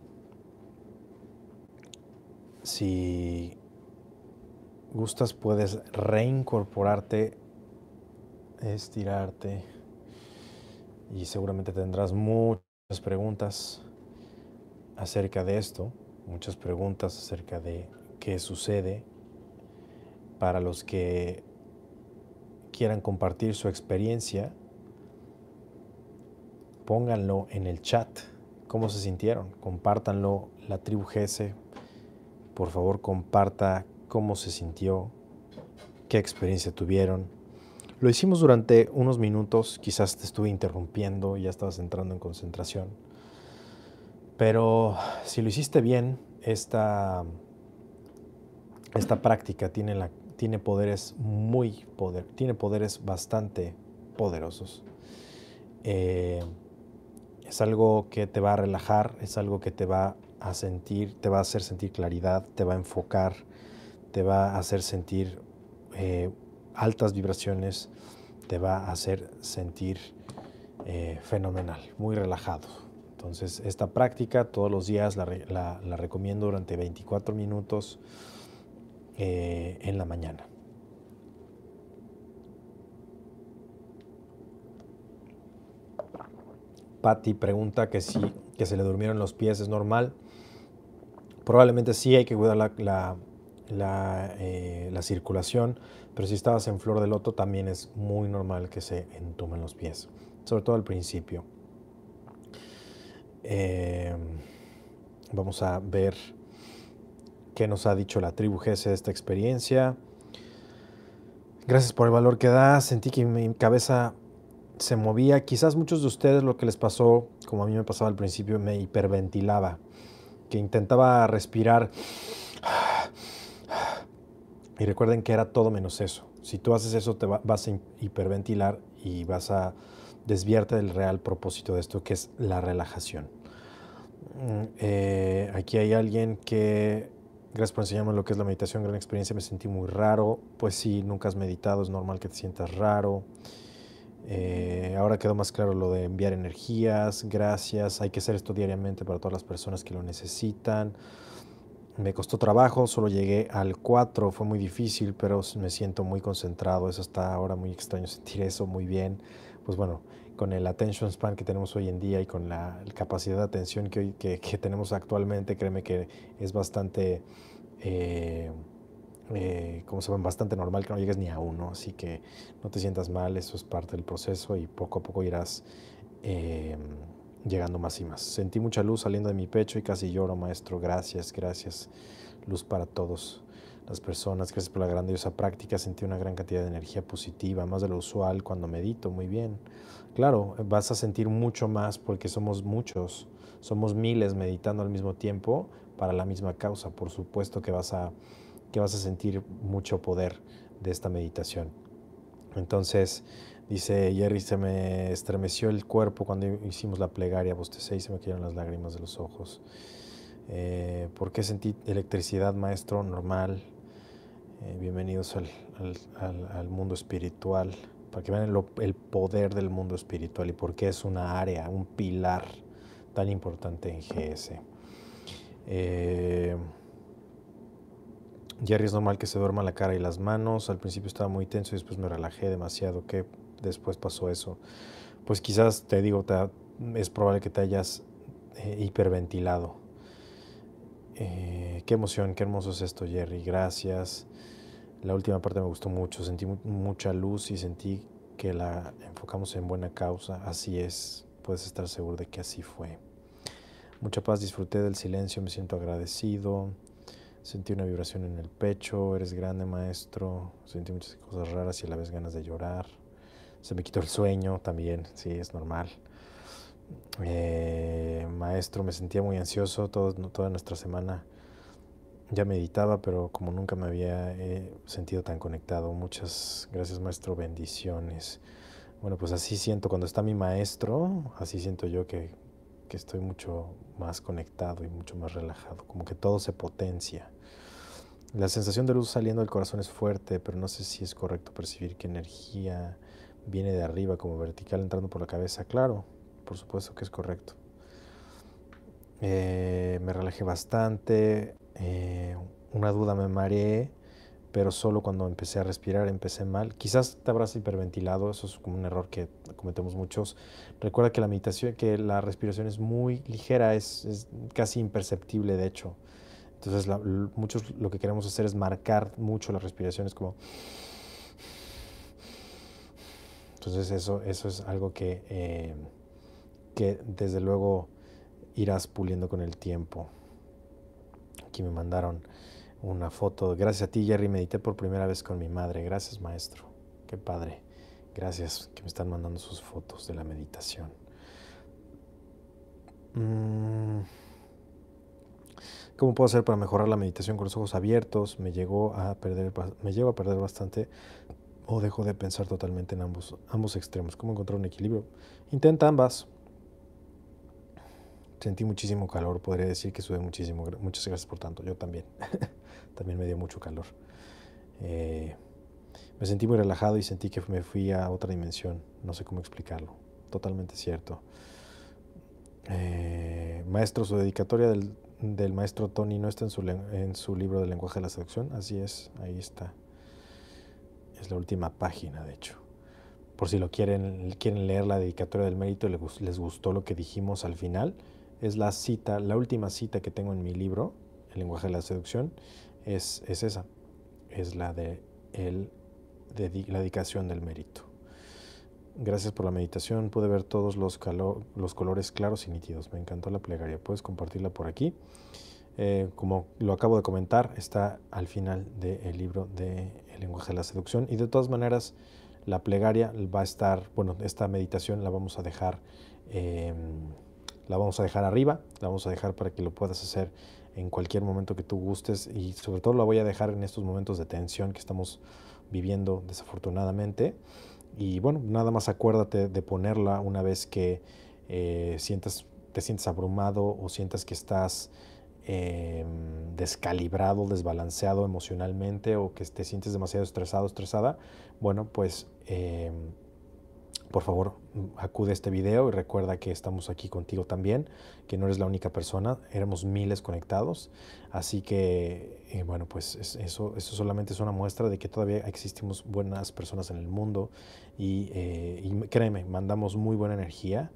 Speaker 1: si gustas puedes reincorporarte, estirarte y seguramente tendrás muchas preguntas acerca de esto, muchas preguntas acerca de qué sucede para los que quieran compartir su experiencia, pónganlo en el chat, cómo se sintieron, compártanlo, la tribu GS, por favor comparta cómo se sintió, qué experiencia tuvieron. Lo hicimos durante unos minutos, quizás te estuve interrumpiendo ya estabas entrando en concentración, pero si lo hiciste bien, esta esta práctica tiene, la, tiene poderes muy poder, tiene poderes bastante poderosos. Eh, es algo que te va a relajar, es algo que te va a sentir, te va a hacer sentir claridad, te va a enfocar, te va a hacer sentir eh, altas vibraciones, te va a hacer sentir eh, fenomenal, muy relajado. Entonces, esta práctica todos los días la, recomiendo durante 24 minutos. Eh, en la mañana. Patty pregunta que si que se le durmieron los pies es normal. Probablemente sí hay que cuidar la, la, eh, circulación, pero si estabas en flor de loto también es muy normal que se entumen los pies, sobre todo al principio. Eh, vamos a ver qué nos ha dicho la tribu GS de esta experiencia. Gracias por el valor que da. Sentí que mi cabeza se movía. Quizás muchos de ustedes lo que les pasó, como a mí me pasaba al principio, me hiperventilaba, que intentaba respirar. Y recuerden que era todo menos eso. Si tú haces eso, te vas a hiperventilar y vas a desviarte del real propósito de esto, que es la relajación. Mm, eh, aquí hay alguien que, gracias por enseñarme lo que es la meditación, gran experiencia, me sentí muy raro. Pues sí, nunca has meditado, es normal que te sientas raro. Eh, ahora quedó más claro lo de enviar energías, gracias. Hay que hacer esto diariamente para todas las personas que lo necesitan. Me costó trabajo, solo llegué al 4, fue muy difícil, pero me siento muy concentrado. Eso está ahora muy extraño sentir eso muy bien. Pues bueno, con el attention span que tenemos hoy en día y con la capacidad de atención que, que, tenemos actualmente, créeme que es bastante, eh, eh, como se ven, bastante normal que no llegues ni a uno. Así que no te sientas mal, eso es parte del proceso y poco a poco irás. Eh, llegando más y más. Sentí mucha luz saliendo de mi pecho y casi lloro, maestro. Gracias, gracias. Luz para todos las personas. Gracias por la grandiosa práctica. Sentí una gran cantidad de energía positiva, más de lo usual cuando medito. Muy bien. Claro, vas a sentir mucho más porque somos muchos. Somos miles meditando al mismo tiempo para la misma causa. Por supuesto que vas a, que vas a sentir mucho poder de esta meditación. Entonces, Dice Jerry, se me estremeció el cuerpo cuando hicimos la plegaria, bostecé y se me cayeron las lágrimas de los ojos. Eh, ¿Por qué sentí electricidad, maestro? Normal. Eh, bienvenidos al, al, mundo espiritual, para que vean el, poder del mundo espiritual y por qué es una área, un pilar tan importante en GS. Eh, Jerry es normal que se duerma la cara y las manos. Al principio estaba muy tenso y después me relajé demasiado. ¿Qué después pasó eso, pues quizás te digo, es probable que te hayas eh, hiperventilado. Eh, qué emoción, qué hermoso es esto, Jerry. Gracias. La última parte me gustó mucho, sentí mucha luz y sentí que la enfocamos en buena causa. Así es, puedes estar seguro de que así fue. Mucha paz, disfruté del silencio, me siento agradecido. Sentí una vibración en el pecho, eres grande maestro. Sentí muchas cosas raras y a la vez ganas de llorar. Se me quitó el sueño también, sí, es normal. Eh, maestro, me sentía muy ansioso todo, toda nuestra semana. Ya meditaba, pero como nunca me había eh, sentido tan conectado. Muchas gracias, maestro. Bendiciones. Bueno, pues así siento cuando está mi maestro, así siento yo que, que estoy mucho más conectado y mucho más relajado, como que todo se potencia. La sensación de luz saliendo del corazón es fuerte, pero no sé si es correcto percibir qué energía viene de arriba como vertical entrando por la cabeza. Claro, por supuesto que es correcto. Eh, me relajé bastante, eh, una duda me mareé, pero solo cuando empecé a respirar empecé mal. Quizás te habrás hiperventilado, eso es como un error que cometemos muchos. Recuerda que la meditación, que la respiración es muy ligera, es, casi imperceptible de hecho. Entonces muchos lo que queremos hacer es marcar mucho la respiración, es como entonces eso, eso es algo que, eh, que desde luego irás puliendo con el tiempo. Aquí me mandaron una foto. Gracias a ti, Jerry. Medité por primera vez con mi madre. Gracias, maestro. Qué padre. Gracias que me están mandando sus fotos de la meditación. Mm. ¿Cómo puedo hacer para mejorar la meditación con los ojos abiertos? Me llegó a perder, me llevo a perder bastante o dejo de pensar totalmente en ambos, ambos extremos. ¿Cómo encontrar un equilibrio? Intenta ambas. Sentí muchísimo calor, podría decir que sube muchísimo. Muchas gracias por tanto. Yo también. también me dio mucho calor. Eh, me sentí muy relajado y sentí que me fui a otra dimensión. No sé cómo explicarlo. Totalmente cierto. Eh, maestro, su dedicatoria del, del, maestro Tony no está en su, en su libro de lenguaje de la seducción. Así es, ahí está. Es la última página, de hecho. Por si lo quieren, quieren leer la dedicatoria del mérito y les gustó lo que dijimos al final, es la cita, la última cita que tengo en mi libro, El lenguaje de la seducción, es, es esa. Es la de, el, de la dedicación del mérito. Gracias por la meditación. Pude ver todos los, los colores claros y nítidos. Me encantó la plegaria. Puedes compartirla por aquí. Eh, como lo acabo de comentar, está al final del libro de El lenguaje de la seducción. Y de todas maneras, La plegaria va a estar, bueno, esta meditación la vamos a dejar, em, la vamos a dejar arriba, la vamos a dejar para que lo puedas hacer en cualquier momento que tú gustes y sobre todo la voy a dejar en estos momentos de tensión que estamos viviendo desafortunadamente. Y bueno, nada más acuérdate de ponerla una vez que eh, sientas, te sientes abrumado o sientas que estás em, descalibrado, desbalanceado emocionalmente o que te sientes demasiado estresado, estresada. Bueno, pues em, por favor acude a este video y recuerda que estamos aquí contigo también, que no eres la única persona, éramos miles conectados, así que eh, bueno, pues eso, eso solamente es una muestra de que todavía existimos buenas personas en el mundo y, eh, y créeme, mandamos muy buena energía,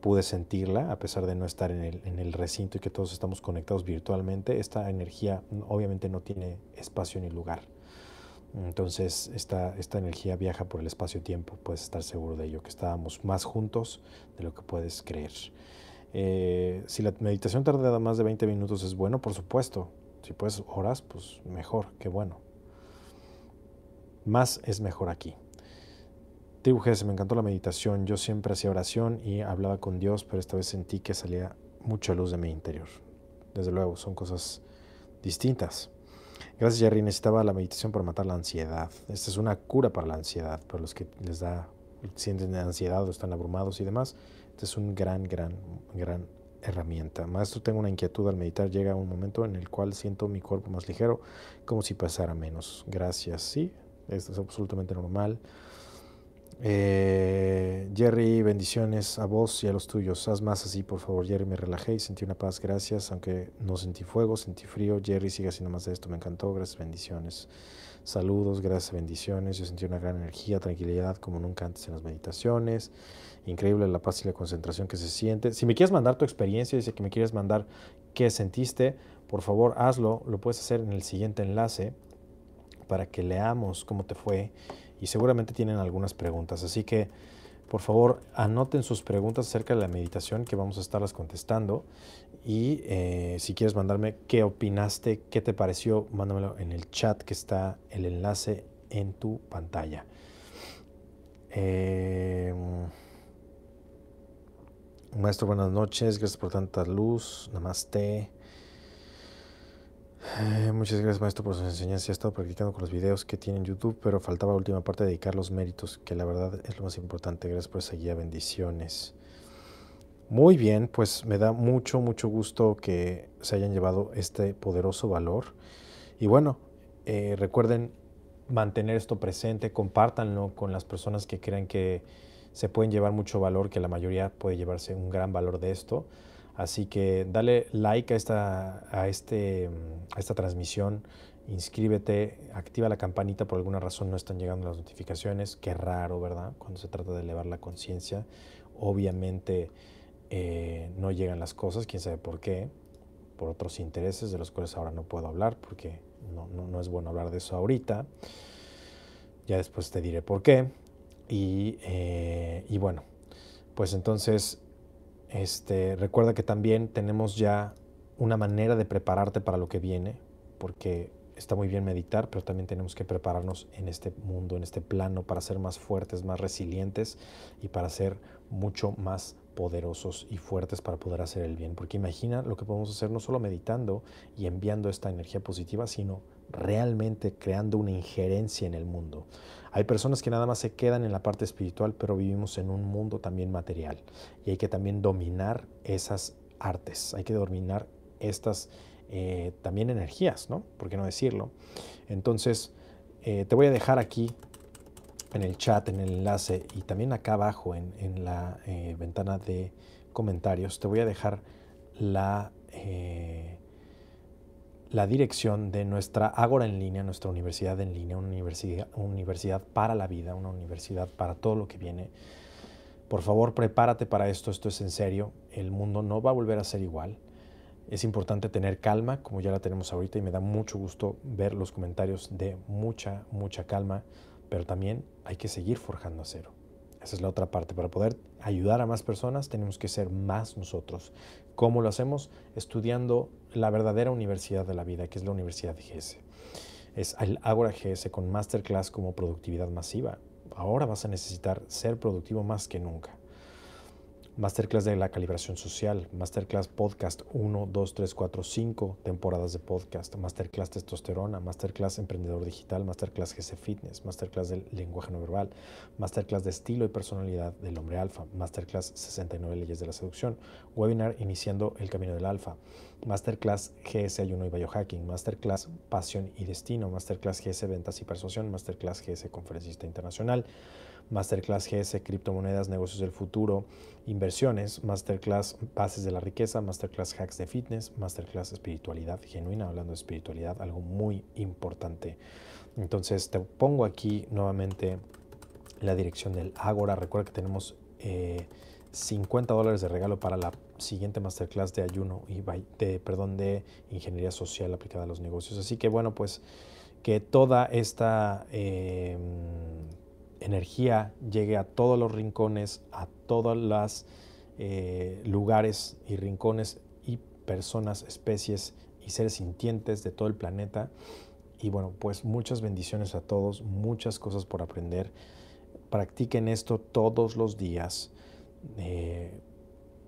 Speaker 1: pude sentirla a pesar de no estar en el, en el recinto y que todos estamos conectados virtualmente, esta energía obviamente no tiene espacio ni lugar. Entonces esta, esta energía viaja por el espacio-tiempo, puedes estar seguro de ello, que estábamos más juntos de lo que puedes creer. Eh, si la meditación tarda más de 20 minutos es bueno, por supuesto. Si puedes horas, pues mejor, qué bueno. Más es mejor aquí. Tribu me encantó la meditación. Yo siempre hacía oración y hablaba con Dios, pero esta vez sentí que salía mucha luz de mi interior. Desde luego, son cosas distintas. Gracias, Jerry. Necesitaba la meditación para matar la ansiedad. Esta es una cura para la ansiedad, para los que les da, sienten ansiedad o están abrumados y demás. Esta es una gran, gran, gran herramienta. Maestro, tengo una inquietud al meditar. Llega un momento en el cual siento mi cuerpo más ligero, como si pasara menos. Gracias. Sí, esto es absolutamente normal. Eh, Jerry, bendiciones a vos y a los tuyos. Haz más así, por favor. Jerry, me relajé y sentí una paz. Gracias. Aunque no sentí fuego, sentí frío. Jerry, sigue haciendo más de esto. Me encantó. Gracias, bendiciones. Saludos, gracias, bendiciones. Yo sentí una gran energía, tranquilidad como nunca antes en las meditaciones. Increíble la paz y la concentración que se siente. Si me quieres mandar tu experiencia, dice que me quieres mandar qué sentiste, por favor hazlo. Lo puedes hacer en el siguiente enlace para que leamos cómo te fue y seguramente tienen algunas preguntas. Así que, por favor, anoten sus preguntas acerca de la meditación que vamos a estarlas contestando. Y eh, si quieres mandarme qué opinaste, qué te pareció, mándamelo en el chat que está el enlace en tu pantalla. Eh, maestro, buenas noches. Gracias por tanta luz. Namaste. Eh, muchas gracias maestro por sus enseñanzas. He estado practicando con los videos que tiene en YouTube, pero faltaba la última parte de dedicar los méritos, que la verdad es lo más importante. Gracias por esa guía. Bendiciones. Muy bien, pues me da mucho, mucho gusto que se hayan llevado este poderoso valor. Y bueno, eh, recuerden mantener esto presente, compártanlo con las personas que crean que se pueden llevar mucho valor, que la mayoría puede llevarse un gran valor de esto. Así que dale like a esta, a este, a esta transmisión, inscríbete, activa la campanita, por alguna razón no están llegando las notificaciones, qué raro, ¿verdad? Cuando se trata de elevar la conciencia, obviamente eh, no llegan las cosas, quién sabe por qué, por otros intereses de los cuales ahora no puedo hablar porque no, no, es bueno hablar de eso ahorita. Ya después te diré por qué. Y, eh, y bueno, pues entonces este, recuerda que también tenemos ya una manera de prepararte para lo que viene, porque está muy bien meditar, pero también tenemos que prepararnos en este mundo, en este plano, para ser más fuertes, más resilientes y para ser mucho más poderosos y fuertes para poder hacer el bien. Porque imagina lo que podemos hacer no solo meditando y enviando esta energía positiva, sino realmente creando una injerencia en el mundo. Hay personas que nada más se quedan en la parte espiritual, pero vivimos en un mundo también material y hay que también dominar esas artes, hay que dominar estas eh, también energías, ¿no? ¿Por qué no decirlo? Entonces, eh, te voy a dejar aquí en el chat, en el enlace y también acá abajo en, la eh, ventana de comentarios, te voy a dejar la la dirección de nuestra Ágora en línea, nuestra universidad en línea, una universidad, universidad para la vida, una universidad para todo lo que viene. Por favor, prepárate para esto, esto es en serio, el mundo no va a volver a ser igual. Es importante tener calma, como ya la tenemos ahorita, y me da mucho gusto ver los comentarios de mucha, mucha calma, pero también hay que seguir forjando acero. Esa es la otra parte. Para poder ayudar a más personas tenemos que ser más nosotros. ¿Cómo lo hacemos? Estudiando la verdadera universidad de la vida, que es la Universidad de GS. Es el Ágora GS con masterclass como productividad masiva. ahora vas a necesitar ser productivo más que nunca. Masterclass de la calibración social, Masterclass podcast 1, 2, 3, 4, 5 temporadas de podcast, Masterclass testosterona, Masterclass emprendedor digital, Masterclass GC Fitness, Masterclass del lenguaje no verbal, Masterclass de estilo y personalidad del hombre alfa, Masterclass 69 leyes de la seducción, webinar iniciando el camino del alfa, Masterclass GS ayuno y biohacking, Masterclass pasión y destino, Masterclass GS ventas y persuasión, Masterclass GS conferencista internacional, Masterclass GS, criptomonedas, negocios del futuro, inversiones, Masterclass bases de la riqueza, Masterclass hacks de fitness, Masterclass espiritualidad genuina, hablando de espiritualidad, algo muy importante. Entonces te pongo aquí nuevamente la dirección del Ágora. Recuerda que tenemos 50 eh, dólares de regalo para la siguiente masterclass de ayuno y de, perdón, de ingeniería social aplicada a los negocios. Así que bueno, pues que toda esta em, energía llegue a todos los rincones, a todos los eh, lugares y rincones y personas, especies y seres sintientes de todo el planeta. Y bueno, pues muchas bendiciones a todos, muchas cosas por aprender. Practiquen esto todos los días. Eh,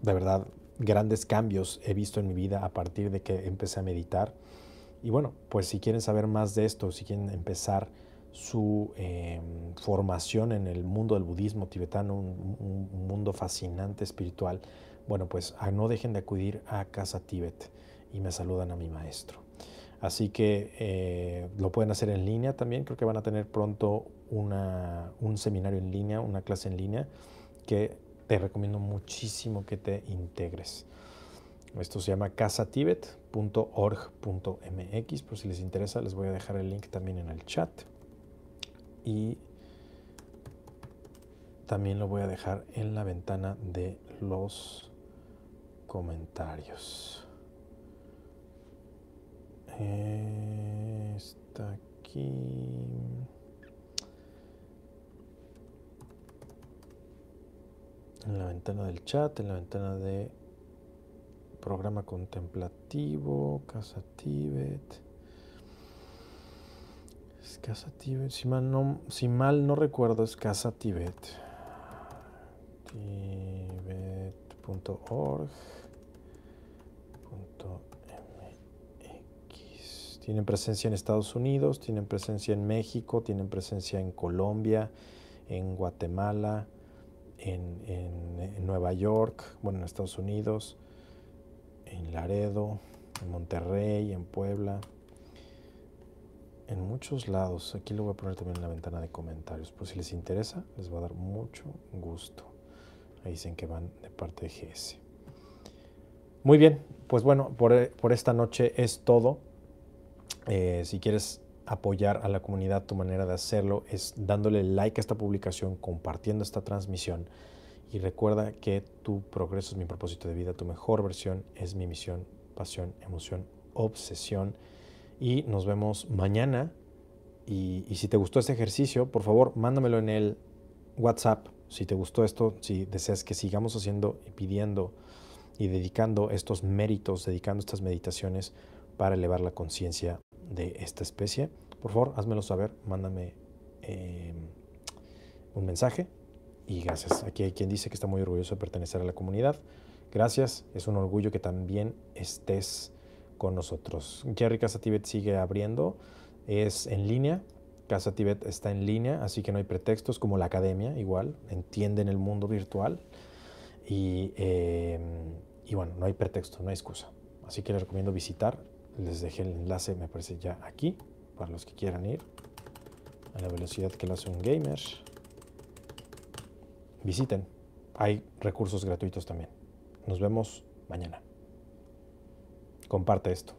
Speaker 1: de verdad, grandes cambios he visto en mi vida a partir de que empecé a meditar. Y bueno, pues si quieren saber más de esto, si quieren empezar su em, formación en el mundo del budismo tibetano, un, mundo fascinante espiritual, bueno, pues ah, no dejen de acudir a Casa Tíbet y me saludan a mi maestro. Así que eh, lo pueden hacer en línea también, creo que van a tener pronto una, un seminario en línea, una clase en línea, que te recomiendo muchísimo que te integres. Esto se llama casatibet.org.mx, por si les interesa, les voy a dejar el link también en el chat y también lo voy a dejar en la ventana de los comentarios. está aquí. En la ventana del chat, en la ventana de programa contemplativo, Casa Tibet. Casa Tibet. Si mal no, si mal no recuerdo, es Casa Tibet. Tibet.org.mx. Tienen presencia en Estados Unidos, tienen presencia en México, tienen presencia en Colombia, en Guatemala, en, en Nueva York, bueno, en Estados Unidos, en Laredo, en Monterrey, en Puebla en muchos lados. Aquí lo voy a poner también en la ventana de comentarios. Pues si les interesa, les va a dar mucho gusto. Ahí dicen que van de parte de GS. Muy bien, pues bueno, por, esta noche es todo. Eh, si quieres apoyar a la comunidad, tu manera de hacerlo es dándole like a esta publicación, compartiendo esta transmisión. Y recuerda que tu progreso es mi propósito de vida, tu mejor versión es mi misión, pasión, emoción, obsesión y nos vemos mañana. Y, si te gustó este ejercicio, por favor, mándamelo en el WhatsApp. Si te gustó esto, si deseas que sigamos haciendo y pidiendo y dedicando estos méritos, dedicando estas meditaciones para elevar la conciencia de esta especie, por favor, házmelo saber, mándame em, un mensaje y gracias. Aquí hay quien dice que está muy orgulloso de pertenecer a la comunidad. Gracias, es un orgullo que también estés con nosotros. Jerry Casa Tibet sigue abriendo, es en línea. Casa Tibet está en línea, así que no hay pretextos, como la academia, igual, entienden el mundo virtual. Y, em, y bueno, no hay pretexto, no hay excusa. Así que les recomiendo visitar. Les dejé el enlace, me parece ya aquí, para los que quieran ir a la velocidad que lo hace un gamer. Visiten. Hay recursos gratuitos también. Nos vemos mañana comparte esto.